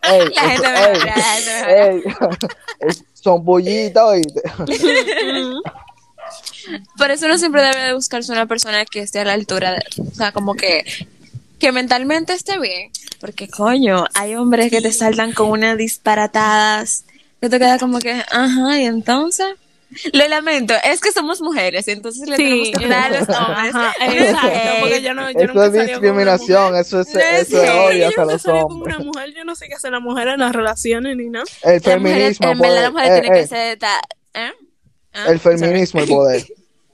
S2: Ey,
S3: La gente
S2: ey,
S3: habla.
S2: ey, son bullitas, oíste.
S3: Por eso uno siempre debe de buscarse una persona que esté a la altura de O sea, como que, que mentalmente esté bien. Porque, coño, hay hombres que te saltan con unas disparatadas. Que te queda como que, ajá, y entonces. Lo lamento, es que somos mujeres, entonces le tenemos que dar a los hombres.
S1: Ajá, exacto, porque yo no, yo
S2: Eso
S1: nunca
S2: es discriminación,
S1: mujer.
S2: eso es,
S3: No es
S2: eso es
S3: que-
S2: odio hacia los hombres.
S1: una mujer, yo no sé qué hacer las mujeres en las relaciones ni nada.
S2: El
S3: mujeres-
S2: feminismo,
S3: en verdad, las mujeres
S2: Eh,
S3: tienen
S2: eh,
S3: que ser. ta- ¿eh? Ah,
S2: el feminismo, el poder.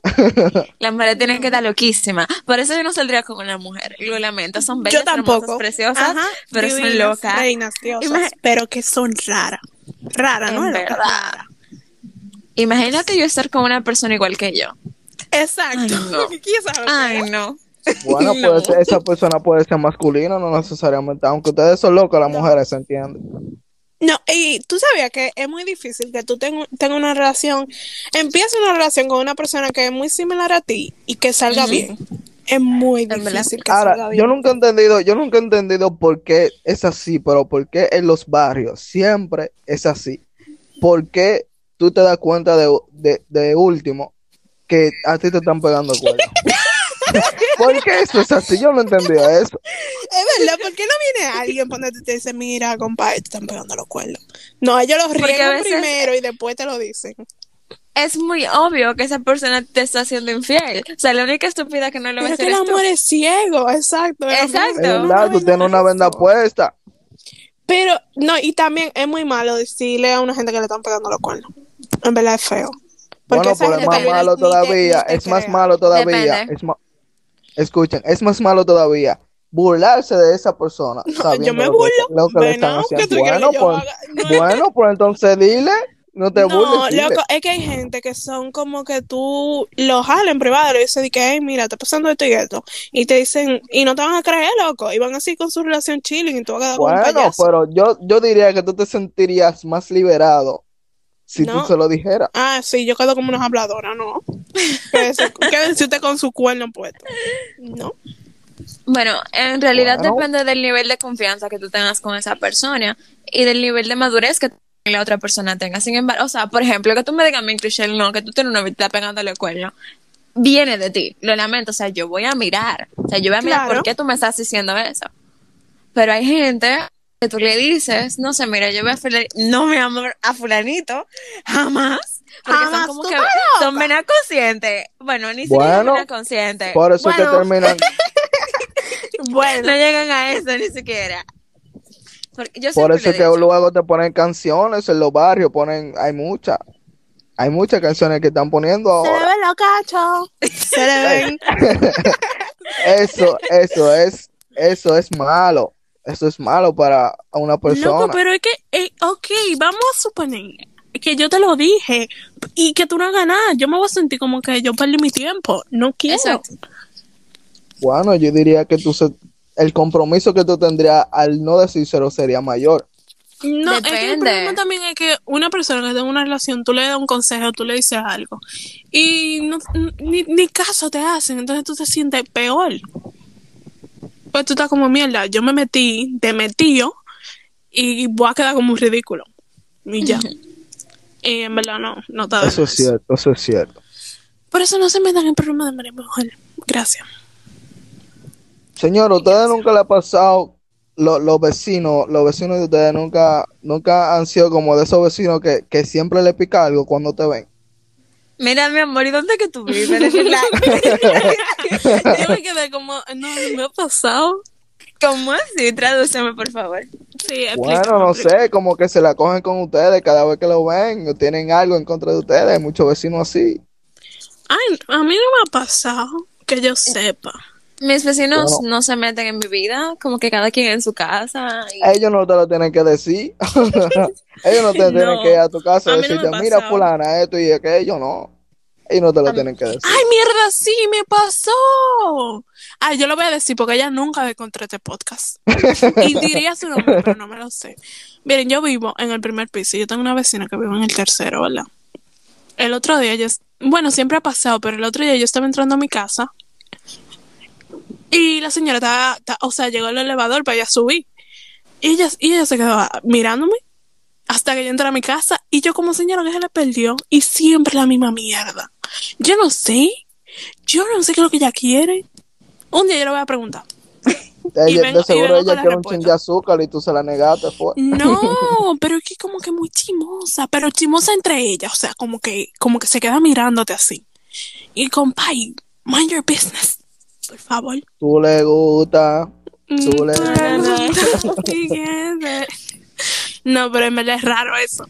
S3: Las mujeres tienen que estar loquísimas. Por eso yo no saldría con una mujer. Lo lamento. Son bellas,
S1: Yo tampoco.
S3: hermosas, preciosas,
S1: Ajá,
S3: pero son
S1: divinas,
S3: locas.
S1: Reinas, diosas, pero que son raras. Raras, ¿no?
S3: En
S1: Locas,
S3: verdad.
S1: raras.
S3: Imagínate yo estar con una persona igual que yo.
S1: Exacto.
S3: Ay, no.
S2: Bueno,
S3: No.
S2: puede ser- esa persona puede ser masculina, no necesariamente. Aunque ustedes son locos, las mujeres se entienden.
S1: No, y tú sabías que es muy difícil que tú tengas tengas una relación, empieces una relación con una persona que es muy similar a ti y que salga bien. Es muy difícil que salga
S2: Ahora,
S1: bien.
S2: yo nunca he entendido, yo nunca he entendido por qué es así, pero por qué en los barrios siempre es así. ¿Por qué tú te das cuenta de, de, de último que a ti te están pegando el cuerno? ¿Por qué eso es así? Yo no entendía eso.
S1: Es verdad, ¿por qué no viene alguien y te dice, mira, compadre, te están pegando los cuernos? No, ellos los riegan
S3: veces-
S1: primero y después te lo dicen.
S3: Es muy obvio que esa persona te está haciendo infiel. O sea, la única estúpida que no lo va a hacer
S1: que el
S3: es tú.
S1: amor es ciego, exacto.
S3: Exacto.
S2: Es verdad,
S1: ve
S2: tú tienes una venda puesta.
S1: Pero, no, y también es muy malo decirle a una gente que le están pegando los cuernos. En verdad es feo. Porque
S2: Bueno, pero es más malo todavía, es más malo todavía. Es ma- Escuchen, es más malo todavía burlarse de esa persona.
S1: yo me
S2: lo que-
S1: burlo.
S2: Lo que le están haciendo. Bueno, pues.
S1: No,
S2: bueno, pues entonces dile, no te
S1: No,
S2: burles. dile.
S1: loco, es que hay gente que son como que tú lo jalas en privado y le dices de que, hey, mira, está pasando esto y esto. Y te dicen, y no te van a creer, loco. Y van así con su relación chilling y tú vas a quedar un
S2: Bueno, pero yo, yo diría que tú te sentirías más liberado si
S1: No.
S2: tú se lo dijeras.
S1: Ah, sí, yo quedo como una habladora, ¿no? Quédense usted con su cuerno puesto. No.
S3: Bueno, en realidad
S2: Bueno.
S3: depende del nivel de confianza que tú tengas con esa persona y del nivel de madurez que la otra persona tenga. Sin embargo, o sea, por ejemplo, que tú me digas a mí, Cristian, no, que tú tienes una vida pegándole el cuerno, viene de ti. Lo lamento, o sea, yo voy a mirar. O sea, yo voy a mirar
S1: Claro.
S3: por qué tú me estás diciendo eso. Pero hay gente que tú le dices, no sé, mira, yo voy a no mi amor, a fulanito, jamás. Porque
S1: Jamás,
S3: son como que son venas conscientes. Bueno, ni siquiera
S2: Bueno,
S3: venas conscientes.
S2: Por eso es
S1: Bueno.
S2: que terminan.
S1: Bueno,
S3: No llegan a eso ni siquiera. Porque yo
S2: Por eso que luego te ponen canciones en los barrios, ponen, hay muchas, hay muchas canciones que están poniendo
S1: se le
S2: ahora.
S1: ven los cachos. Se le ven.
S2: Eso, eso es, eso es malo. Eso es malo para una persona.
S1: Loco, pero es que, eh, ok, vamos a suponer que yo te lo dije y que tú no hagas nada. Yo me voy a sentir como que yo perdí mi tiempo. No quiero.
S3: Exacto.
S2: Bueno, yo diría que tú se- el compromiso que tú tendrías al no decírselo sería mayor.
S1: No, es que el problema también es que una persona que tenga una relación, tú le das un consejo, tú le dices algo y no, ni, ni caso te hacen, entonces tú te sientes peor. Pues tú estás como mierda, yo me metí, te metió y voy a quedar como un ridículo. Y ya. Y en verdad no, no está de
S2: Eso es cierto, eso es cierto.
S1: Por eso no se metan en problemas de María Mujer. Gracias.
S2: Señor, ¿ustedes nunca le ha pasado lo- los vecinos, los vecinos de ustedes nunca, nunca han sido como de esos vecinos que, que siempre le pica algo cuando te ven?
S3: Mira, mi amor, ¿y dónde que tú vives?
S1: Yo me quedé como, no, me ha pasado.
S3: ¿Cómo así? Tradúceme, por favor.
S1: Sí,
S2: Bueno, no sé, como que se la cogen con ustedes cada vez que lo ven o tienen algo en contra de ustedes. Hay muchos vecinos así.
S1: Ay, a mí no me ha pasado que yo sepa.
S3: Mis vecinos
S2: Bueno.
S3: no se meten en mi vida, como que cada quien en su casa. y-
S2: Ellos no te lo tienen que decir. Ellos no te tienen
S1: No,
S2: que ir a tu casa y
S1: no me
S2: decirte,
S1: ha
S2: mira, fulana, esto y aquello, no. Ellos no te lo tienen que decir.
S1: Ay, mierda, sí, me pasó. Ay, yo lo voy a decir porque ella nunca ve contra este podcast. Y diría su nombre, pero no me lo sé. Miren, yo vivo en el primer piso y yo tengo una vecina que vive en el tercero, ¿verdad? El otro día yo, bueno, siempre ha pasado, pero el otro día yo estaba entrando a mi casa y la señora estaba, ta- o sea, llegó al elevador para ella subir. Y ella, y ella se quedó mirándome hasta que yo entré a mi casa y yo como señora que se le perdió y siempre la misma mierda. Yo no sé, yo no sé qué es lo que ella quiere. Un día yo le voy a preguntar. y
S2: Ella-
S1: vengo-
S2: de
S1: y
S2: seguro
S1: con
S2: ella
S1: la
S2: quiere un chin de azúcar y tú se la negaste. Fue.
S1: No, pero es que como que muy chimosa, pero chimosa entre ellas, o sea, como que, como que se queda mirándote así. Y compay, mind your business, por favor.
S2: Tú le gusta.
S1: Mm,
S2: Tú le-
S1: No, pero en verdad es raro eso.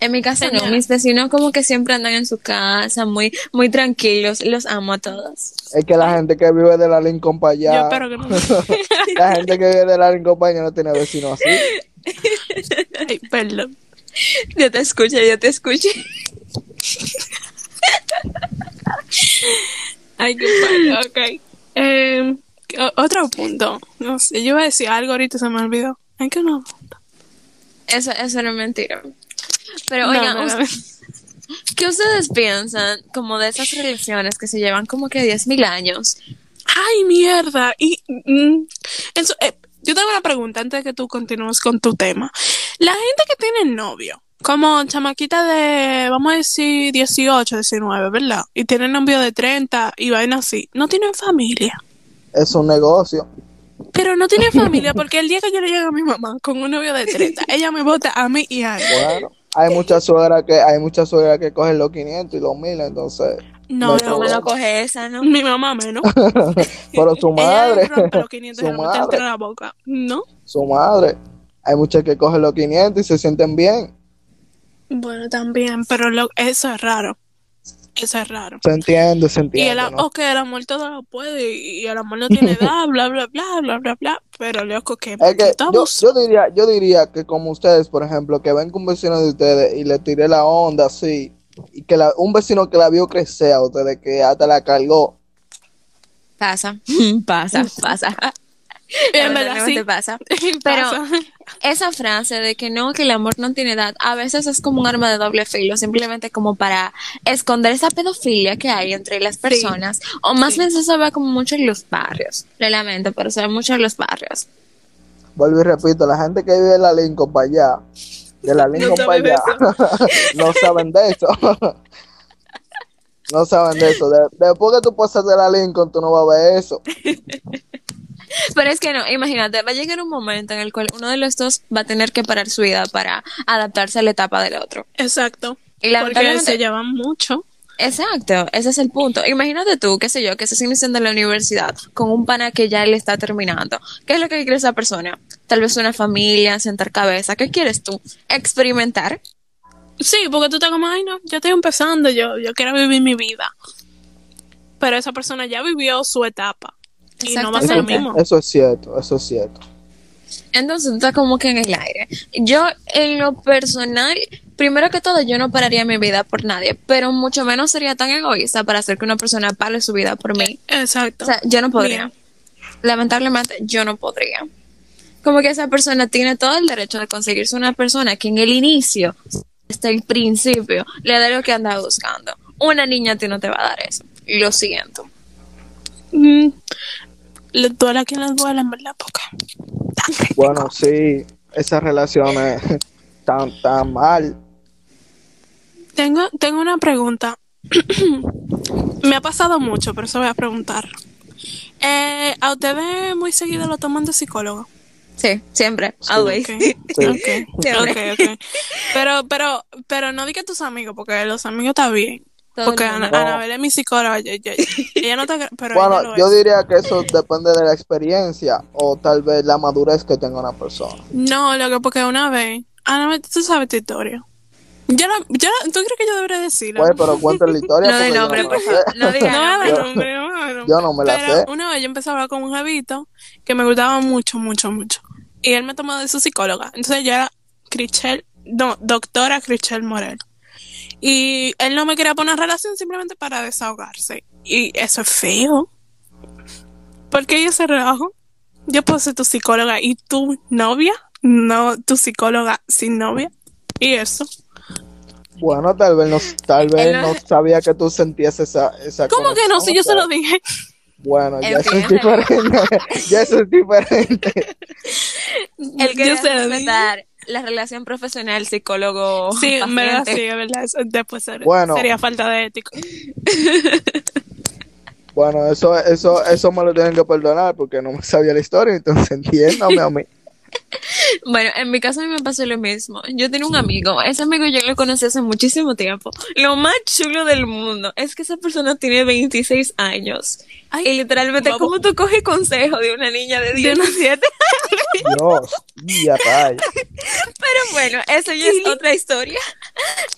S3: En mi casa no, mis vecinos como que siempre andan en su casa, muy, muy tranquilos, los amo a todos.
S2: Es que la gente que vive de la Lincoln para
S1: Yo espero que no.
S2: La gente que vive de la Lincoln para allá no tiene vecinos así.
S1: Ay, perdón.
S3: Yo te escucho, yo te escucho.
S1: Ay, qué padre. Ok. Eh, otro punto. No sé, yo iba a decir algo ahorita se me olvidó. Ay, que no.
S3: Eso, eso no es mentira. Pero
S1: No,
S3: oigan,
S1: no,
S3: ¿qué ustedes piensan como de esas relaciones que se llevan como que 10.000 años?
S1: Ay, mierda. Y mm, eso, eh, yo tengo una pregunta antes de que tú continúes con tu tema. La gente que tiene novio, como chamaquita de, vamos a decir, 18, 19, ¿verdad? Y tienen novio de 30 y vaina así, no tienen familia.
S2: Es un negocio.
S1: Pero no tienen familia porque el día que yo le llegue a mi mamá con un novio de 30, ella me vota a mí y a él.
S2: Bueno, hay muchas suegras que hay muchas suegras que cogen los 500 y los 1000, entonces.
S1: No,
S2: No,
S3: me lo coge esa, ¿no?
S1: mi mamá menos.
S2: Pero su madre,
S1: Ella rompe los 500 y
S2: su madre,
S1: la boca. No.
S2: su madre. Hay muchas que cogen los 500 y se sienten bien.
S1: Bueno, también, pero lo, eso es raro. Eso es raro.
S2: Se entiende, se
S1: Y
S2: entiende.
S1: el,
S2: ¿no?
S1: ok, el amor todo lo puede y el amor no tiene edad, bla, bla, bla, bla, bla, bla. Pero loco, que
S2: Es que yo, yo diría, yo diría que como ustedes, por ejemplo, que ven con un vecino de ustedes y le tiré la onda así, y que la- un vecino que la vio crecer a ustedes, que hasta la cargó,
S3: Pasa, pasa, pasa.
S1: En verdad,
S3: pasa.
S1: Pero,
S3: esa frase de que no, que el amor no tiene edad, a veces es como un arma de doble filo, simplemente como para esconder esa pedofilia que hay entre las personas. O más
S1: Sí.
S3: bien se ve como mucho en los barrios. Lo lamento, pero se ve mucho en los barrios.
S2: vuelvo y repito, la gente que vive de la Lincoln para allá, de la Lincoln para
S1: saben
S2: allá, no saben de eso. no saben de eso. De- después que tú pasas de la Lincoln, tú no vas a ver eso.
S3: Pero es que no, imagínate, va a llegar un momento en el cual uno de los dos va a tener que parar su vida para adaptarse a la etapa del otro.
S1: Exacto.
S3: Y
S1: Porque se llevan mucho.
S3: Exacto, ese es el punto. Imagínate tú, qué sé yo, que estás iniciando en la universidad con un pana que ya le está terminando. ¿Qué es lo que quiere esa persona? Tal vez una familia, sentar cabeza. ¿Qué quieres tú? Experimentar.
S1: Sí, porque tú estás como, ay, no, ya estoy empezando, yo, yo quiero vivir mi vida. Pero esa persona ya vivió su etapa. Y no va a ser lo mismo.
S2: Eso es cierto, eso es cierto.
S3: Entonces tú estás como que en el aire. Yo, en lo personal, primero que todo, yo no pararía mi vida por nadie, pero mucho menos sería tan egoísta para hacer que una persona pare su vida por mí.
S1: Exacto.
S3: O sea, yo no podría. Lamentablemente, yo no podría. Como que esa persona tiene todo el derecho de conseguirse una persona que en el inicio, hasta el principio, le dé lo que anda buscando. Una niña a ti no te va a dar eso. Lo siento.
S1: Mm, le duele a quien le duele, en verdad, porque...
S2: Bueno, sí, esas relaciones tan, tan mal.
S1: Tengo, tengo una pregunta. Me ha pasado mucho, pero eso voy a preguntar. Eh, ¿A ustedes muy seguido lo toman de psicólogo?
S3: Sí, siempre. Always.
S1: Ok,
S2: Sí.
S1: ok,
S3: Siempre.
S1: ok, ok. Pero, pero, pero no diga tus amigos, porque los amigos está bien. Porque Ana,
S3: mundo.
S1: Anabel es mi psicóloga. yo- yo- ella no te, pero ella
S2: Bueno,
S1: lo
S2: yo
S1: es.
S2: diría que eso depende de la experiencia o tal vez la madurez que tenga una persona.
S1: No, lo que porque una vez, Anabel, tú sabes tu historia. Yo la, yo la- ¿Tú crees que yo debería decirlo?
S2: Pues, pero cuéntale la historia.
S3: No de
S2: porque yo
S3: nombre,
S2: no
S3: por favor.
S2: sé.
S3: No diga
S1: No
S3: nombre.
S1: no.
S2: Yo no me la
S1: Pero
S2: sé.
S1: una vez yo empecé a hablar con un jevito que me gustaba mucho, mucho, mucho. Y él me tomó de su psicóloga. Entonces yo era Crichel, no, doctora Crichel Morel. Y él no me quería poner relación simplemente para desahogarse. Y eso es feo. Porque yo se relajo. Yo puedo ser tu psicóloga y tu novia, no tu psicóloga sin novia. Y eso.
S2: Bueno, tal vez no, tal vez
S3: Él no-
S2: no sabía que tú sentías esa, esa
S1: ¿Cómo que no? Si yo se lo dije.
S2: Bueno, ya eso es diferente. ya eso es diferente.
S3: Él quería
S1: Yo se lo dije.
S3: La relación profesional psicólogo.
S1: Sí, verdad, sí, verdad. Después ser-
S2: Bueno.
S1: sería falta de ético.
S2: Bueno, eso, eso, eso me lo tienen que perdonar porque no me sabía la historia, entonces entiéndame a mí.
S3: Bueno, en mi caso a mí me pasó lo mismo. Yo tenía un amigo, ese amigo yo lo conocí hace muchísimo tiempo. Lo más chulo del mundo es que esa persona tiene 26 años.
S1: Ay,
S3: y literalmente,
S1: babo.
S3: ¿cómo tú coges consejo de una niña de 17?
S2: Dios, y a rayos.
S3: Pero bueno, eso ya es otra historia.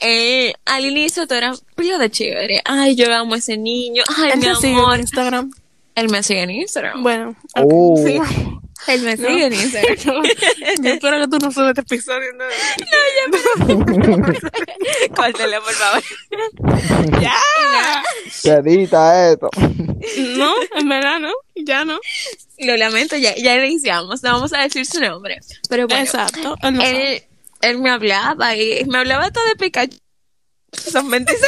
S3: Eh, al inicio todo era pila de chévere. Ay, yo amo a ese niño. Ay,
S1: Él
S3: mi
S1: te sigue
S3: amor.
S1: en Instagram.
S3: Él me sigue en Instagram.
S1: Bueno.
S2: Oh.
S1: Sí.
S3: Él me sigue en Instagram.
S1: Yo espero que tú no subas este episodio. No,
S3: Córtelo, por favor.
S1: ya.
S2: Se edita esto.
S1: No, en verdad no. Ya no.
S3: Lo lamento, ya, ya iniciamos. No vamos a decir su nombre. Pero bueno,
S1: Exacto. Él no
S3: él, él me hablaba y me hablaba todo de Pikachu. Son 26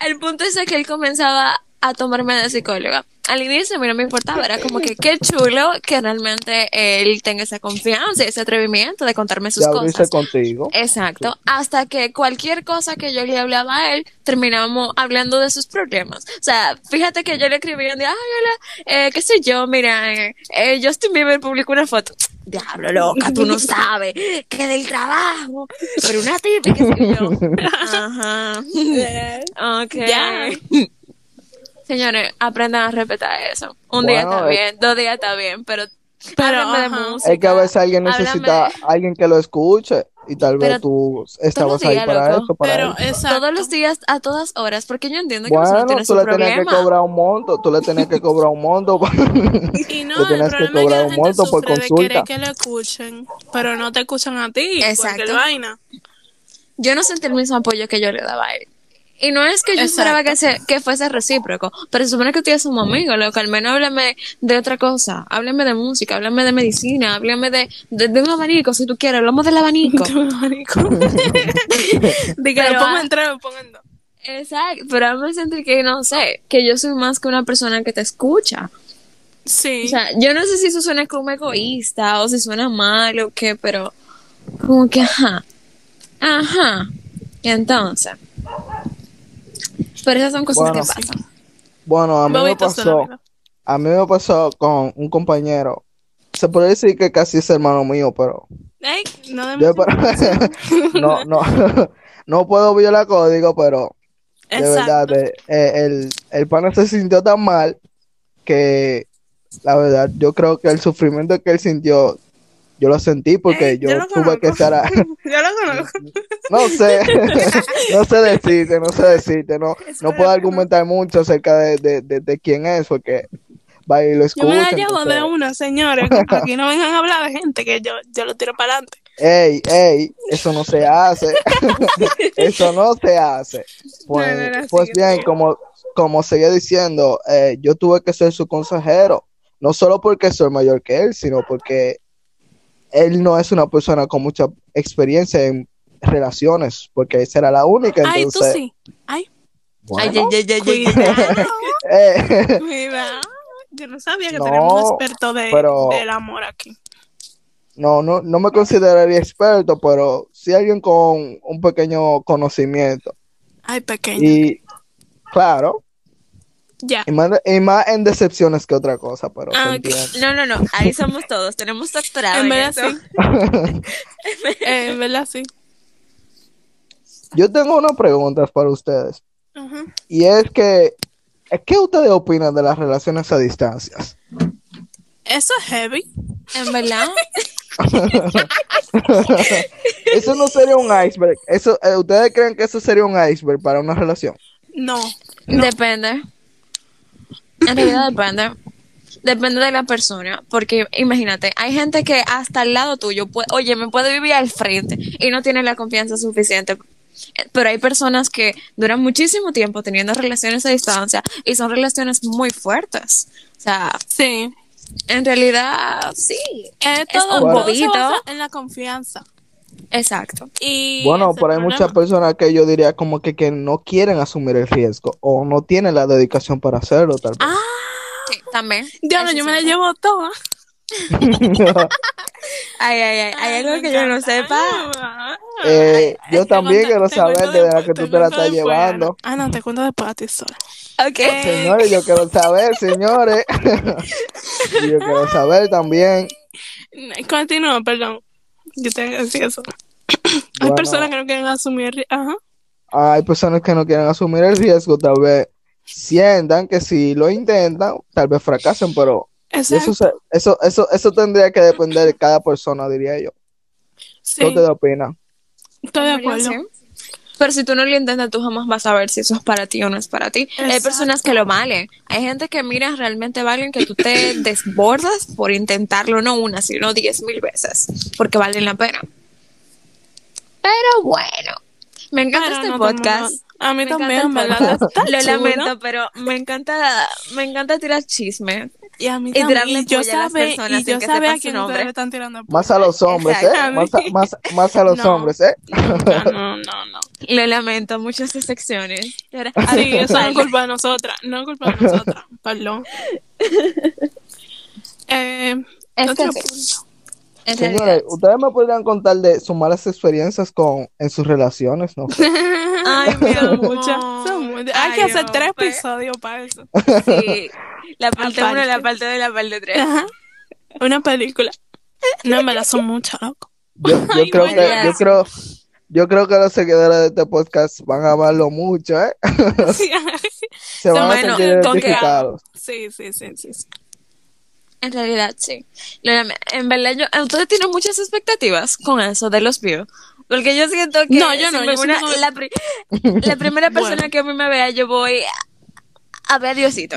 S3: El punto es que él comenzaba a tomarme de psicóloga. Al inicio a mí no me importaba, era como que qué chulo que realmente él tenga esa confianza, ese atrevimiento de contarme sus cosas.
S2: contigo.
S3: Exacto, hasta que cualquier cosa que yo le hablaba a él, terminábamos hablando de sus problemas. O sea, fíjate que yo le escribía de, ay, hola, eh, qué sé yo, mira, eh, eh, Justin Bieber publicó una foto. Diablo, loca, tú no sabes que del trabajo, pero una tipa, qué sé yo. Ajá. Ok.
S1: Ya.
S3: Señores, aprendan a respetar eso. Un día está
S2: eh.
S3: bien, dos días está bien, pero,
S1: Pero,
S3: de música.
S2: Es que a veces alguien necesita
S3: háblame-
S2: alguien que lo escuche y tal vez
S3: Pero
S2: tú estabas ahí para
S3: loco.
S2: eso, para
S1: Pero,
S2: eso.
S1: exacto.
S3: todos los días, a todas horas, porque yo entiendo que
S2: Bueno,
S3: tiene
S2: tú
S3: su
S2: le tenías que
S3: problema.
S2: cobrar un monto, tú le tenías que cobrar un monto.
S1: Y no,
S2: Tú
S1: el
S2: tienes que
S1: problema es que
S2: cobrar
S1: la
S2: un
S1: gente
S2: monto por
S1: sufre de
S2: consulta.
S1: querer que lo escuchen, pero no te escuchan a ti.
S3: Exacto.
S1: Vaina.
S3: Yo no sentí el mismo apoyo que yo le daba a él. Y no es que yo
S1: Exacto.
S3: esperaba que, se, que fuese recíproco, pero se supone que ustedes somos amigos, loco. Al menos háblame de otra cosa. Háblame de música, háblame de medicina, háblame de, de, de un abanico, si tú quieres. Hablamos del abanico.
S1: Marico. Diga,
S3: Pero,
S1: lo pongo en tres, lo pongo en dos.
S3: Exacto, pero a mí me sentí que, no sé, que yo soy más que una persona que te escucha.
S1: Sí.
S3: O sea, yo no sé si eso suena como egoísta o si suena mal o qué, pero como que, ajá, ajá. Y entonces, pero esas son cosas
S2: Bueno,
S3: que pasan.
S2: Bueno, a mí me pasó, a mí me pasó con un compañero. Se puede decir que casi es hermano mío, pero
S1: Ey, no
S2: yo no, no, no puedo violar código, pero de verdad, eh, el, el pana se sintió tan mal que la verdad, yo creo que el sufrimiento que él sintió, yo lo sentí porque
S1: Ey,
S2: yo tuve que estar, a-
S1: Yo lo conozco.
S2: no sé, no sé decirte, no sé decirte, no, no puedo argumentar mucho acerca de, de, de, de quién es porque va y lo
S1: Yo me la llevo de
S2: entonces,
S1: una, señores. Aquí no vengan a hablar de gente que yo, yo lo tiro para adelante.
S2: Ey, ey, eso no se hace. eso no se hace. Pues,
S1: No, no, no,
S2: pues bien, como, como seguía diciendo, eh, yo tuve que ser su consejero. No solo porque soy mayor que él, sino porque él no es una persona con mucha experiencia en relaciones, porque esa era la única.
S1: Ay, tú sí. Ay,
S2: bueno,
S3: Ay, ay, ay, ay, ay.
S1: cuidado.
S2: eh,
S1: cuidado. Yo no sabía que
S2: No,
S1: tenemos un experto de,
S2: pero-
S1: del amor aquí.
S2: no, no, no me consideraría experto, pero sí alguien con un pequeño conocimiento.
S1: Ay, pequeño.
S2: Y claro,
S1: Ya.
S2: Y más, y más en decepciones que otra cosa, pero
S1: Ah.
S3: No, no, no. Ahí somos todos. Tenemos doctorado
S1: En
S3: en
S1: verdad sí. En verdad sí.
S2: Yo tengo unas preguntas para ustedes.
S1: Ajá.
S2: Y es que, ¿qué ustedes opinan de las relaciones a distancias?
S1: Eso es heavy.
S3: En verdad.
S2: Eso no sería un iceberg. Eso, eh, ¿Ustedes creen que eso sería un iceberg para una relación?
S1: No.
S3: Depende. En realidad depende. Depende de la persona. Porque imagínate, hay gente que hasta al lado tuyo, puede, oye, me puede vivir al frente y no tiene la confianza suficiente. Pero hay personas que duran muchísimo tiempo teniendo relaciones a distancia y son relaciones muy fuertes. O sea,
S1: Sí.
S3: en realidad, sí.
S1: Eh,
S3: Es
S1: todo,
S3: un
S1: todo se
S3: bobito.
S1: basa en la confianza.
S3: Exacto.
S1: Y
S2: Bueno, pero hay
S1: problema.
S2: muchas personas que yo diría como que, que no quieren asumir el riesgo o no tienen la dedicación para hacerlo, tal vez.
S1: Ah,
S3: Sí, también. Eso
S1: yo me la llevo toda.
S3: Ay, ay, ay. Hay algo que yo no sepa.
S2: Eh, yo también quiero saber de la que tú te la estás
S1: después,
S2: llevando.
S1: Ana. Ah, no, te cuento después a ti sola.
S3: Ok.
S2: Señores, yo quiero saber, señores. yo quiero saber también.
S1: Continúa, perdón. Yo que decir eso. Hay personas que no quieren asumir. Ajá.
S2: Hay personas que no quieren asumir el riesgo, tal vez sientan que si lo intentan, tal vez fracasen, pero eso,
S1: Exacto.
S2: se- eso, eso, eso tendría que depender de cada persona, diría yo.
S1: Sí,
S2: ¿Qué ustedes opinan?
S1: estoy de acuerdo.
S3: Pero si tú no lo intentas, tú jamás vas a ver si eso es para ti o no es para ti. Hay personas que lo valen. Hay gente que mira realmente valen que tú te desbordas por intentarlo no una, sino diez mil veces, porque valen la pena. Pero bueno, me encanta
S1: Pero
S3: este
S1: no
S3: podcast.
S1: A mí
S3: Me
S1: también,
S3: podcast.
S1: está
S3: Lo lamento, pero me encanta, me encanta tirar chisme.
S1: Y a mí
S3: Y
S1: también.
S3: tirarle
S1: Y yo
S3: polla a las
S1: sabe,
S3: personas
S1: y yo
S3: que
S1: sabe a quién ustedes están tirando.
S2: Más a los hombres, ¿eh? Más a, más, más a los
S1: No.
S2: hombres, ¿eh?
S1: Nunca, no, no, no.
S3: Lo lamento, muchas ahora-
S1: Sí, eso no es culpa de nosotras. No es culpa de nosotras. Perdón. Eh,
S3: Es que
S1: otro punto.
S2: Señores. ¿ustedes me podrían contar de sus malas experiencias con, en sus relaciones? No sé.
S3: Ay, mi
S1: Son
S3: amor.
S1: muchas. Hay que hacer tres
S3: hombre.
S1: episodios para eso.
S3: Sí. La parte
S1: Aparte.
S3: 1, la parte 2 y la parte 3.
S1: Ajá. Una película. No, me la son muchas, loco.
S2: Yo, yo
S1: Ay,
S2: creo que, yo creo, yo creo que los seguidores de este podcast van a amarlo mucho, ¿eh?
S1: Sí,
S2: Se van a sentir identificados.
S1: sí, sí, sí, sí. sí.
S3: En realidad, sí. En verdad, yo, ustedes tienen muchas expectativas con eso de los views. Porque yo siento que
S1: No, yo no, yo
S3: una- la, pri- la primera persona
S1: Bueno.
S3: que a mí me vea, yo voy a, a ver a Diosito.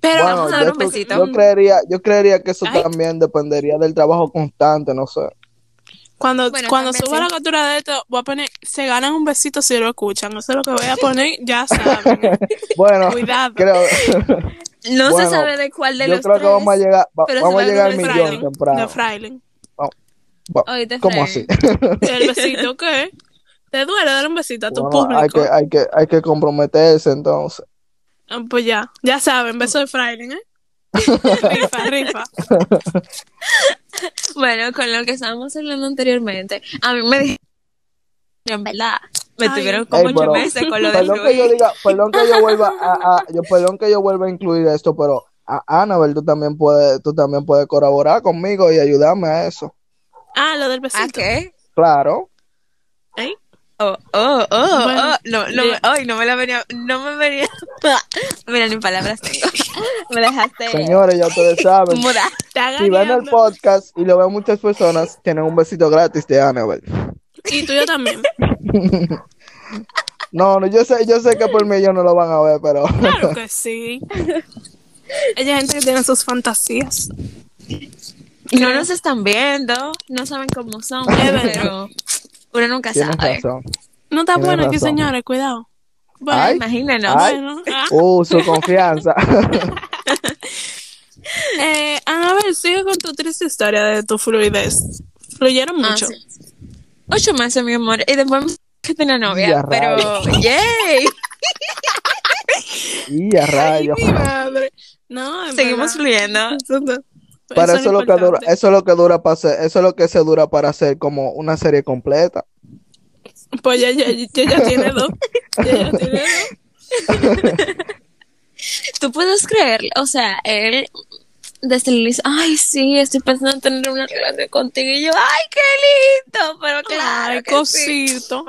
S3: Pero
S2: Bueno,
S3: vamos a dar un besito.
S2: yo creería, yo creería que eso
S1: Ay.
S2: también dependería del trabajo constante, no sé.
S1: Cuando,
S3: Bueno,
S1: cuando suba
S3: sí.
S1: la captura de esto, voy a poner, se ganan un besito si lo escuchan. Eso es lo que voy a poner, ya saben.
S2: Bueno,
S1: Cuidado.
S2: creo,
S3: no
S2: bueno,
S3: se sabe de cuál de
S2: yo
S3: los
S2: creo
S3: tres.
S2: que vamos a llegar, va- vamos
S3: va
S2: a llegar al millón
S1: Frailing,
S2: temprano.
S1: de Frailing.
S2: ¿Cómo así?
S1: El besito, ¿qué? ¿Te duele dar un besito a tu
S2: Bueno, hay
S1: público?
S2: que, hay que, hay que comprometerse entonces.
S1: Ah, Pues ya, ya saben, beso de Frailing, ¿eh? rifa, rifa.
S3: Bueno, con lo que estábamos hablando anteriormente, a mí me dijeron En verdad, me
S1: Ay.
S3: tuvieron como
S2: Ey,
S3: ocho meses con lo de
S2: Perdón que yo diga, perdón que yo vuelva a, a- yo, perdón que yo vuelva a incluir esto, pero a Annabel, tú también puedes, tú también puedes colaborar conmigo y ayudarme a eso.
S1: Ah, lo del
S3: ¿A
S1: besito.
S3: qué?
S2: Claro.
S1: ¿Eh?
S3: Oh, oh, oh,
S1: Bueno,
S3: oh, no, no, me- ay, no me la venía, no me venía, mira, ni palabras tengo, me dejaste
S2: Señores, ya ustedes saben. Si ven el podcast y lo ven muchas personas, tienen un besito gratis de Annabel.
S1: Y tú yo también.
S2: No, no, yo sé, yo sé que por mí ellos no lo van a ver, pero
S1: Claro que sí. Hay gente que tiene sus fantasías.
S3: No nos están viendo, no saben cómo son, pero uno nunca
S2: tienes
S3: sabe.
S2: razón.
S1: No está
S2: Tienes
S1: bueno aquí,
S2: razón.
S1: señores, cuidado. Bueno,
S2: Ay.
S3: Imagínenos.
S2: Ay.
S1: bueno. ah.
S2: Uh, su confianza.
S1: Eh, a ver, sigue con tu triste historia de tu fluidez. Fluyeron
S3: Ah,
S1: mucho.
S3: sí. Ocho meses, mi amor, y después que tenía novia,
S2: Ya,
S3: pero,
S2: rayos.
S3: yay,
S2: y a
S1: Ay,
S2: rayos.
S1: mi madre. No,
S3: seguimos
S1: verdad.
S3: fluyendo.
S2: Para
S1: eso
S2: eso,
S1: es
S2: lo que dura, eso es lo que dura para hacer, eso es lo que se dura para hacer como una serie completa.
S1: Pues ya, ya, ya, ya tiene dos. Ya, ya tiene dos.
S3: Tú puedes creer, o sea, él desde el inicio, ay, sí, estoy pensando en tener una relación contigo. Y yo, ay, qué lindo, pero claro.
S1: Ay,
S3: que sí.
S1: cosito.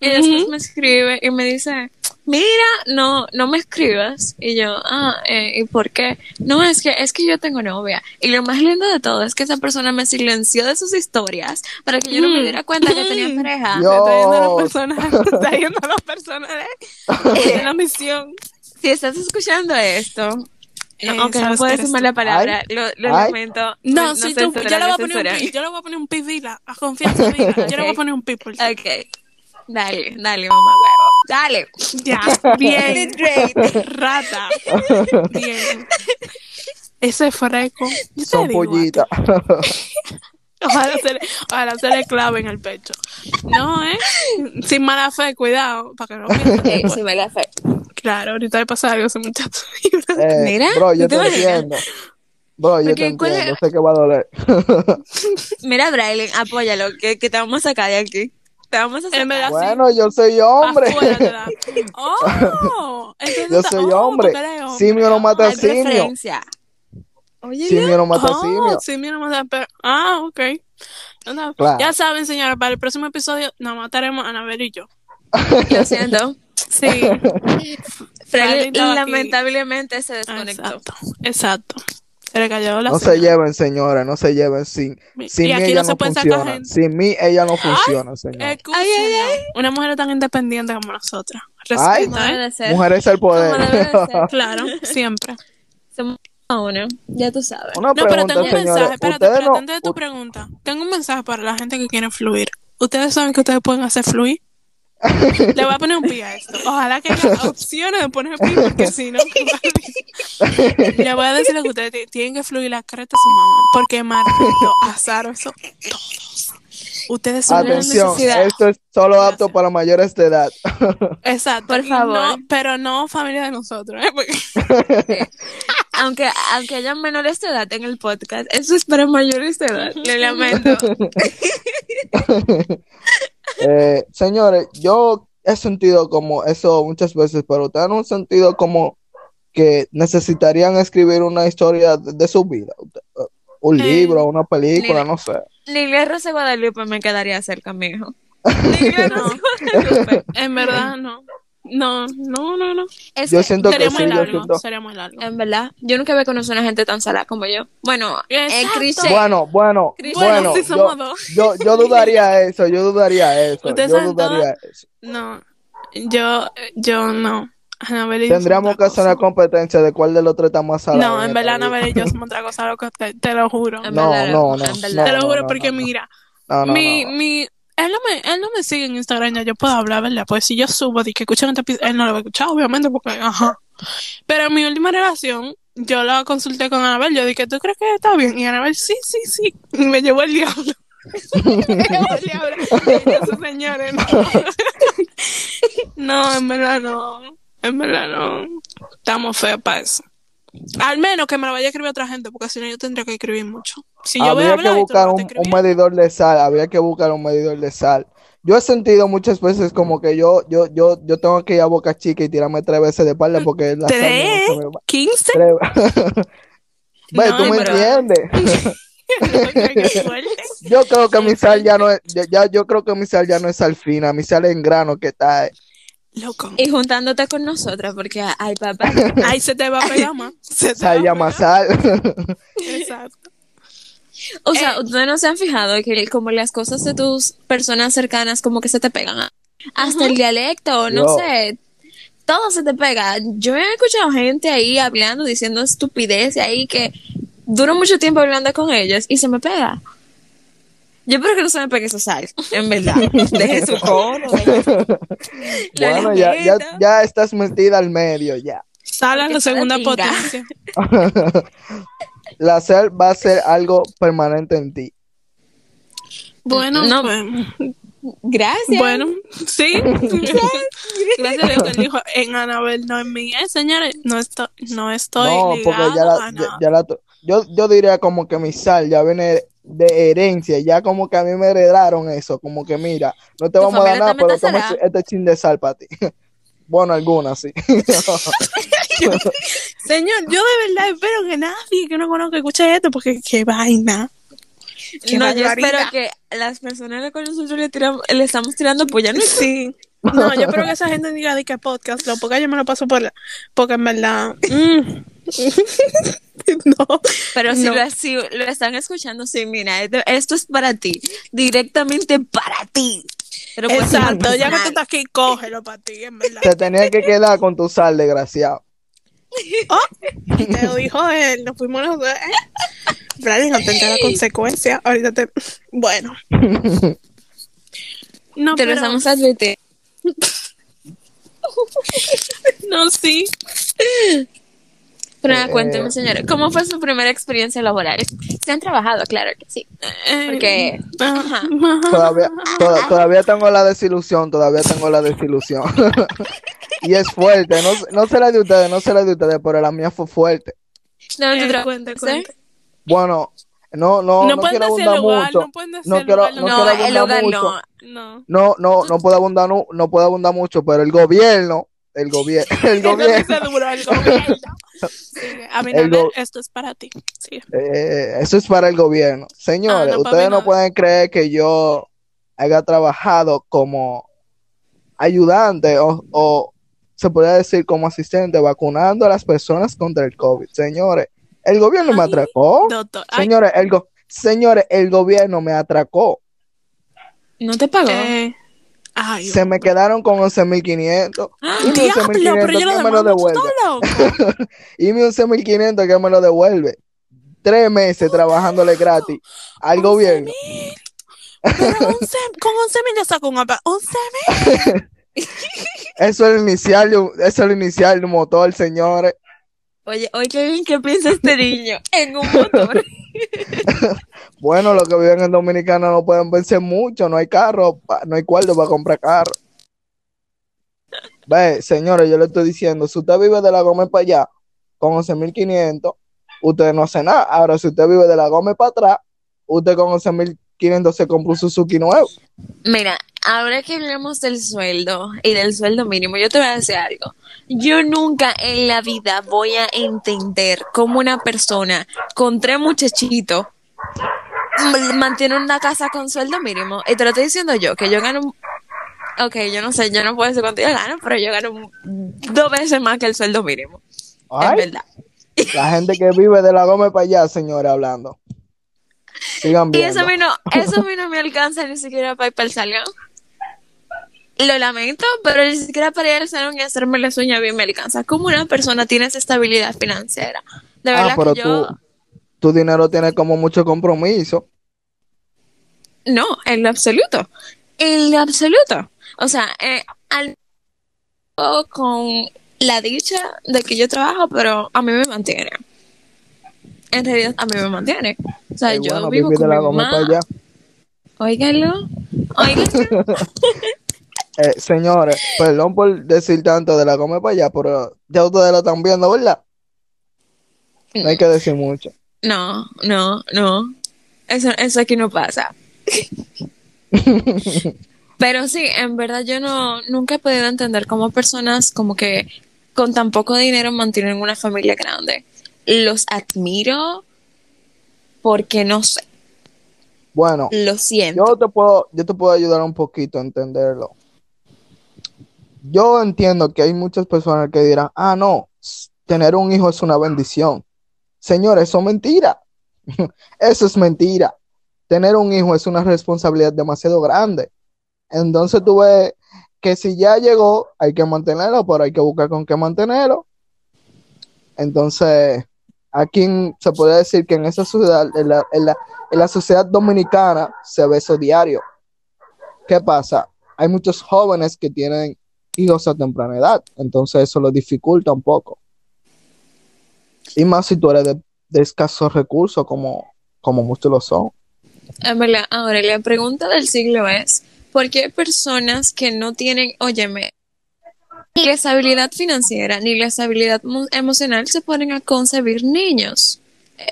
S3: Y después me escribe y me dice, mira, no, no me escribas. Y yo, ah, eh, ¿y por qué? No, es que, es que yo tengo novia. Y lo más lindo de todo es que esa persona me silenció de sus historias para que yo no me diera cuenta que tenía
S1: Mm.
S3: pareja.
S2: Yo-
S1: Está yendo a los personajes. Está yendo a los personajes. En la misión.
S3: Si estás escuchando esto,
S1: Eh,
S3: aunque no
S1: eres
S3: mala
S1: tú.
S3: palabra, lo, lo
S2: Ay.
S3: lamento.
S1: No, si tú, yo le voy
S3: no
S1: a poner un
S3: censura.
S1: pi, yo le voy a poner un pi, dila, a confianza, dila. Yo le voy a poner un pi por ti.
S3: Ok. Dale, dale, mamá huevo. Dale.
S1: Ya, bien. Rata. Bien. Ese freco.
S2: Son pollitas.
S1: Ojalá se, le, ojalá se le clave en el pecho. No, ¿eh? Sin mala fe, cuidado, para que no piensen
S3: Eh,
S1: después.
S3: sí me la fe.
S1: Claro, ahorita le pasa algo a ese muchacho.
S2: Eh,
S3: Mira,
S2: bro, yo
S3: ¿tú te
S2: entiendo. Bro, yo
S3: Porque
S2: te
S3: ¿cuál
S2: entiendo, sé que va a doler.
S3: Mira, Braille, apóyalo, que, que te vamos a sacar de aquí. Te vamos a sacar.
S2: Bueno, yo soy hombre.
S1: Oh,
S2: Yo soy
S1: oh,
S2: hombre. Simio no mata
S3: Hay
S2: simio.
S3: preferencia. Oye,
S2: Simio no mata
S1: Oh,
S2: simio.
S1: simio no mata pero Ah, ok. No,
S2: Claro.
S1: Ya saben, señores, para el próximo episodio nos mataremos a Anabel y yo.
S3: lo siento.
S1: Sí.
S3: Freddy
S1: aquí.
S3: lamentablemente se desconectó.
S1: Exacto. Exacto. Se le cayó la
S2: No se lleven, señores, no se lleven. Sin,
S1: Y
S2: sin mí
S1: aquí
S2: ella
S1: no
S2: funciona.
S1: gente.
S2: Sin mí ella no funciona, señor.
S1: Escúchenos.
S3: Ay, ay, ay.
S1: Una mujer tan independiente como nosotras.
S2: Ay.
S3: Debe
S1: ¿eh?
S3: de ser.
S2: Mujeres al poder.
S1: Claro, siempre.
S3: Somos uno, ya tú sabes.
S2: Una
S1: No, pero tengo un mensaje. Espérate, espérate,
S2: no-
S1: antes de tu pregunta. Tengo un mensaje para la gente que quiere fluir. Ustedes saben que ustedes pueden hacer fluir. Le voy a poner un pi a esto. Ojalá que haya opciones de poner pi, porque si no, le voy a decir lo que ustedes ti- tienen que fluir la creta a su mamá. Porque Marquito, Azaro, eso, todos. Ustedes son
S2: Atención,
S1: necesidad.
S2: esto es solo apto para mayores de edad.
S1: Exacto.
S3: Por favor.
S1: no- pero no familia de nosotros, ¿eh? Porque-
S3: Aunque, aunque haya menores de edad en el podcast, eso es para mayores de edad. Lo lamento.
S2: Eh, señores, yo he sentido como eso muchas veces, pero ustedes no han sentido como que necesitarían escribir una historia de, de su vida. Eh, Un
S1: Eh,
S2: libro, una película,
S3: Lilia.
S2: no sé.
S3: Lilia Rosa Guadalupe me quedaría cerca, mijo. Lilia
S1: No.
S3: Rosa Guadalupe.
S1: En verdad, no. No, no, no, no.
S3: Es
S2: Yo
S3: que,
S2: siento que
S1: Sería
S2: sí,
S1: muy
S2: yo
S1: largo.
S2: siento.
S1: Sería muy largo.
S3: en verdad, yo nunca había conocido a una gente tan salada como yo. Bueno.
S2: Bueno, bueno, bueno,
S1: Bueno, sí
S2: yo,
S1: somos dos.
S2: yo, yo dudaría eso, yo dudaría eso,
S1: Ustedes
S2: yo
S1: saben
S2: dudaría eso.
S1: No, yo, yo no. Anabel
S2: Tendríamos que hacer una competencia de cuál de los tres está más salado.
S1: No, en verdad. Anabel y yo somos otra cosa, loco, te, te lo juro.
S2: No, no, no,
S1: te lo juro porque mira, mi, mi, él no me, él no me sigue en Instagram, ya yo puedo hablar, ¿verdad? Pues si yo subo de que escuchan este episodio, él no lo va a escuchar, obviamente, porque, ajá. Pero en mi última relación, yo la consulté con Anabel, yo dije, ¿tú crees que está bien? Y Anabel, sí, sí, sí. Y me llevó el diablo. me llevó el diablo. Y yo, "Esos señores, no. no, en verdad no. En verdad no. Estamos feos para eso. Al menos que me lo vaya a escribir otra gente, porque si no yo tendría que escribir mucho. Si yo voy a
S2: habría que buscar
S1: no
S2: un, medidor de sal, habría que buscar un medidor de sal yo he sentido muchas veces como que yo, yo, yo, yo tengo que ir a Boca Chica y tirarme tres veces de espalda porque la
S1: ¿Tres?
S2: no.
S1: ¿Quince?
S2: Ve,
S3: No,
S2: tú me
S3: pero-
S2: entiendes. Yo creo que mi sal ya no es, ya, ya- yo creo que mi sal ya no es sal fina, mi sal es en grano que está. Eh.
S1: Loco.
S3: Y juntándote con nosotras, porque, ay, papá.
S1: Ahí se te va a pegar más. Se te
S2: Sal
S1: va a
S2: llama
S1: pegar.
S2: sal.
S1: Exacto.
S3: O sea, ustedes no se han fijado que como las cosas de tus personas cercanas como que se te pegan. Hasta el dialecto, no
S2: Yo.
S3: sé. Todo se te pega. Yo he escuchado gente ahí hablando, diciendo estupidez ahí que duro mucho tiempo hablando con ellos y se me pega. Yo espero que no se me pegue esa sal, en verdad. Deje su cono.
S2: Bueno, ya, ya, ya estás metida al medio, ya.
S1: Sale a la segunda potencia.
S2: La sal va a ser algo permanente en ti.
S1: Bueno,
S3: No.
S1: pues,
S3: Gracias.
S1: bueno, sí. Gracias a Dios que él dijo en Anabel, no en mí. Eh, señores, no estoy, no estoy
S2: No, porque ya la,
S1: a
S2: ya, la yo, yo diría como que mi sal ya viene de herencia, ya como que a mí me heredaron eso, como que mira, no te
S3: ¿Tu
S2: vamos a dar nada, pero
S3: te
S2: toma este, este chin de sal para ti. Bueno, algunas sí.
S1: Señor, yo de verdad espero que nadie que no conozca escuche esto, porque qué vaina. Qué
S3: no, yo espero que las personas que nosotros le, tiramos, le estamos tirando pues ya no
S1: Sí. No, yo espero que esa gente diga de que podcast, lo porque yo me lo paso por la, porque en verdad. mm. no.
S3: Pero si,
S1: No.
S3: lo, si lo están escuchando, sí, mira, esto, esto es para ti, directamente para ti. Pero puede ser
S1: Exacto, ya que tú estás aquí, cógelo para ti, en verdad.
S2: Te tenía que quedar con tu sal, desgraciado.
S1: Y te lo dijo él, nos fuimos los dos. ¿eh? Brady, no tendrá la consecuencia. Ahorita te. Bueno. No,
S3: Te lo
S1: pero-
S3: estamos advirtiendo.
S1: No, sí.
S3: Pero
S2: Eh,
S3: cuénteme, señora, ¿cómo fue su primera experiencia laboral? ¿Se han trabajado? Claro que sí.
S1: Eh,
S3: Porque-
S1: ajá.
S2: Todavía, to- todavía tengo la desilusión, todavía tengo la desilusión. y es fuerte, no, no será de ustedes, no será de ustedes, pero la mía fue fuerte.
S3: No,
S1: Eh.
S2: Bueno, no, no,
S1: No
S2: no,
S1: pueden
S2: quiero abundar
S1: lugar,
S2: mucho.
S1: no pueden decir
S2: No quiero-
S1: lugar,
S2: no
S3: No,
S2: quiero
S3: el
S2: abundar mucho.
S3: no.
S1: No.
S2: No, no, no puedo abundar, no, no puedo abundar mucho, pero el gobierno, el gobierno, el gobierno,
S1: Sigue. Abinader,
S2: go-
S1: esto es para ti. Sigue.
S2: eh, eso es para el gobierno. Señores,
S1: Ah, no,
S2: ustedes
S1: mí
S2: no
S1: no.
S2: pueden creer que yo haya trabajado como ayudante o, o se podría decir como asistente vacunando a las personas contra el COVID. Señores, el gobierno me atracó.
S1: Doctor.
S2: Señores, el, go- señores, el gobierno me atracó.
S3: ¿No te pagó?
S1: eh, ay,
S2: Se me quedaron con 11.500. Y mi
S1: Diablo, pero
S2: 11.500
S1: yo lo
S2: que me lo devuelve. Y mi 11.500 que me lo devuelve. Tres meses trabajándole gratis al gobierno.
S1: Pero 11, con 11 mil yo saco un apa. 11 mil.
S2: Eso es el inicial, eso es el inicial de un motor, señores.
S3: Oye, oye, qué bien que piensa este niño en un motor.
S2: Bueno, los que viven en Dominicana no pueden vencer mucho, no hay carro, no hay cuarto para comprar carro. Ve, señores, yo le estoy diciendo, si usted vive de la Gómez para allá con 11.500, usted no hace nada. Ahora, si usted vive de la Gómez para atrás, usted con 11.500 se compra un Suzuki nuevo.
S3: Mira, ahora que hablamos del sueldo y del sueldo mínimo, yo te voy a decir algo. Yo nunca en la vida voy a entender cómo una persona con tres muchachitos mantiene una casa con sueldo mínimo. Y te lo estoy diciendo yo, que yo gano... Ok, yo no sé, yo no puedo decir cuánto yo gano, pero yo gano dos veces más que el sueldo mínimo. Es verdad.
S2: la gente que vive de la Gómez para allá, señores, hablando. Sigan
S3: Y eso a mí no, eso a mí no me alcanza ni siquiera para ir para el salón. Lo lamento, pero ni siquiera para ir al salón y hacerme las uñas bien me alcanza. ¿Cómo una persona tiene esa estabilidad financiera? De verdad
S2: Ah, pero
S3: que yo...
S2: tú, tu dinero tiene como mucho compromiso.
S3: No, en lo absoluto. En lo absoluto. O sea, eh, al con la dicha de que yo trabajo, pero a mí me mantiene. En realidad, a mí me mantiene. O sea, yo
S2: bueno,
S3: vivo con mi mamá.
S2: allá.
S3: Óiganlo.
S2: Eh, señores, perdón por decir tanto de la Gómez para allá, pero ya ustedes lo están viendo, ¿verdad? No hay que decir mucho.
S3: No, no, no. Eso, eso aquí no pasa. Pero sí, en verdad yo no, nunca he podido entender cómo personas como que con tan poco dinero mantienen una familia grande. Los admiro porque no sé,
S2: Bueno,
S3: lo siento.
S2: yo te puedo, yo te puedo ayudar un poquito a entenderlo. Yo entiendo que hay muchas personas que dirán, ah, no, tener un hijo es una bendición. Señores, eso es mentira. Eso es mentira. Tener un hijo es una responsabilidad demasiado grande. Entonces tú ves que si ya llegó, hay que mantenerlo, pero hay que buscar con qué mantenerlo. Entonces, aquí se puede decir que en esa sociedad, en la, en la- en la sociedad dominicana, se ve eso diario. ¿Qué pasa? Hay muchos jóvenes que tienen hijos a temprana edad, entonces eso lo dificulta un poco. Y más si tú eres de, de escasos recursos, como, como muchos lo son.
S3: En verdad, ahora la pregunta del siglo es, ¿por qué personas que no tienen, óyeme, ni la estabilidad financiera ni la estabilidad mo- emocional se ponen a concebir niños?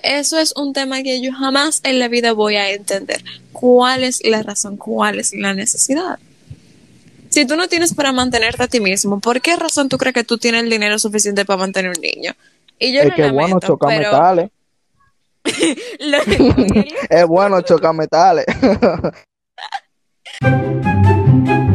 S3: Eso es un tema que yo jamás en la vida voy a entender. ¿Cuál es la razón? ¿Cuál es la necesidad? Si tú no tienes para mantenerte a ti mismo, ¿por qué razón tú crees que tú tienes el dinero suficiente para mantener un niño? Y yo
S2: Es que es bueno chocar
S3: pero
S2: metales. Es bueno chocar metales.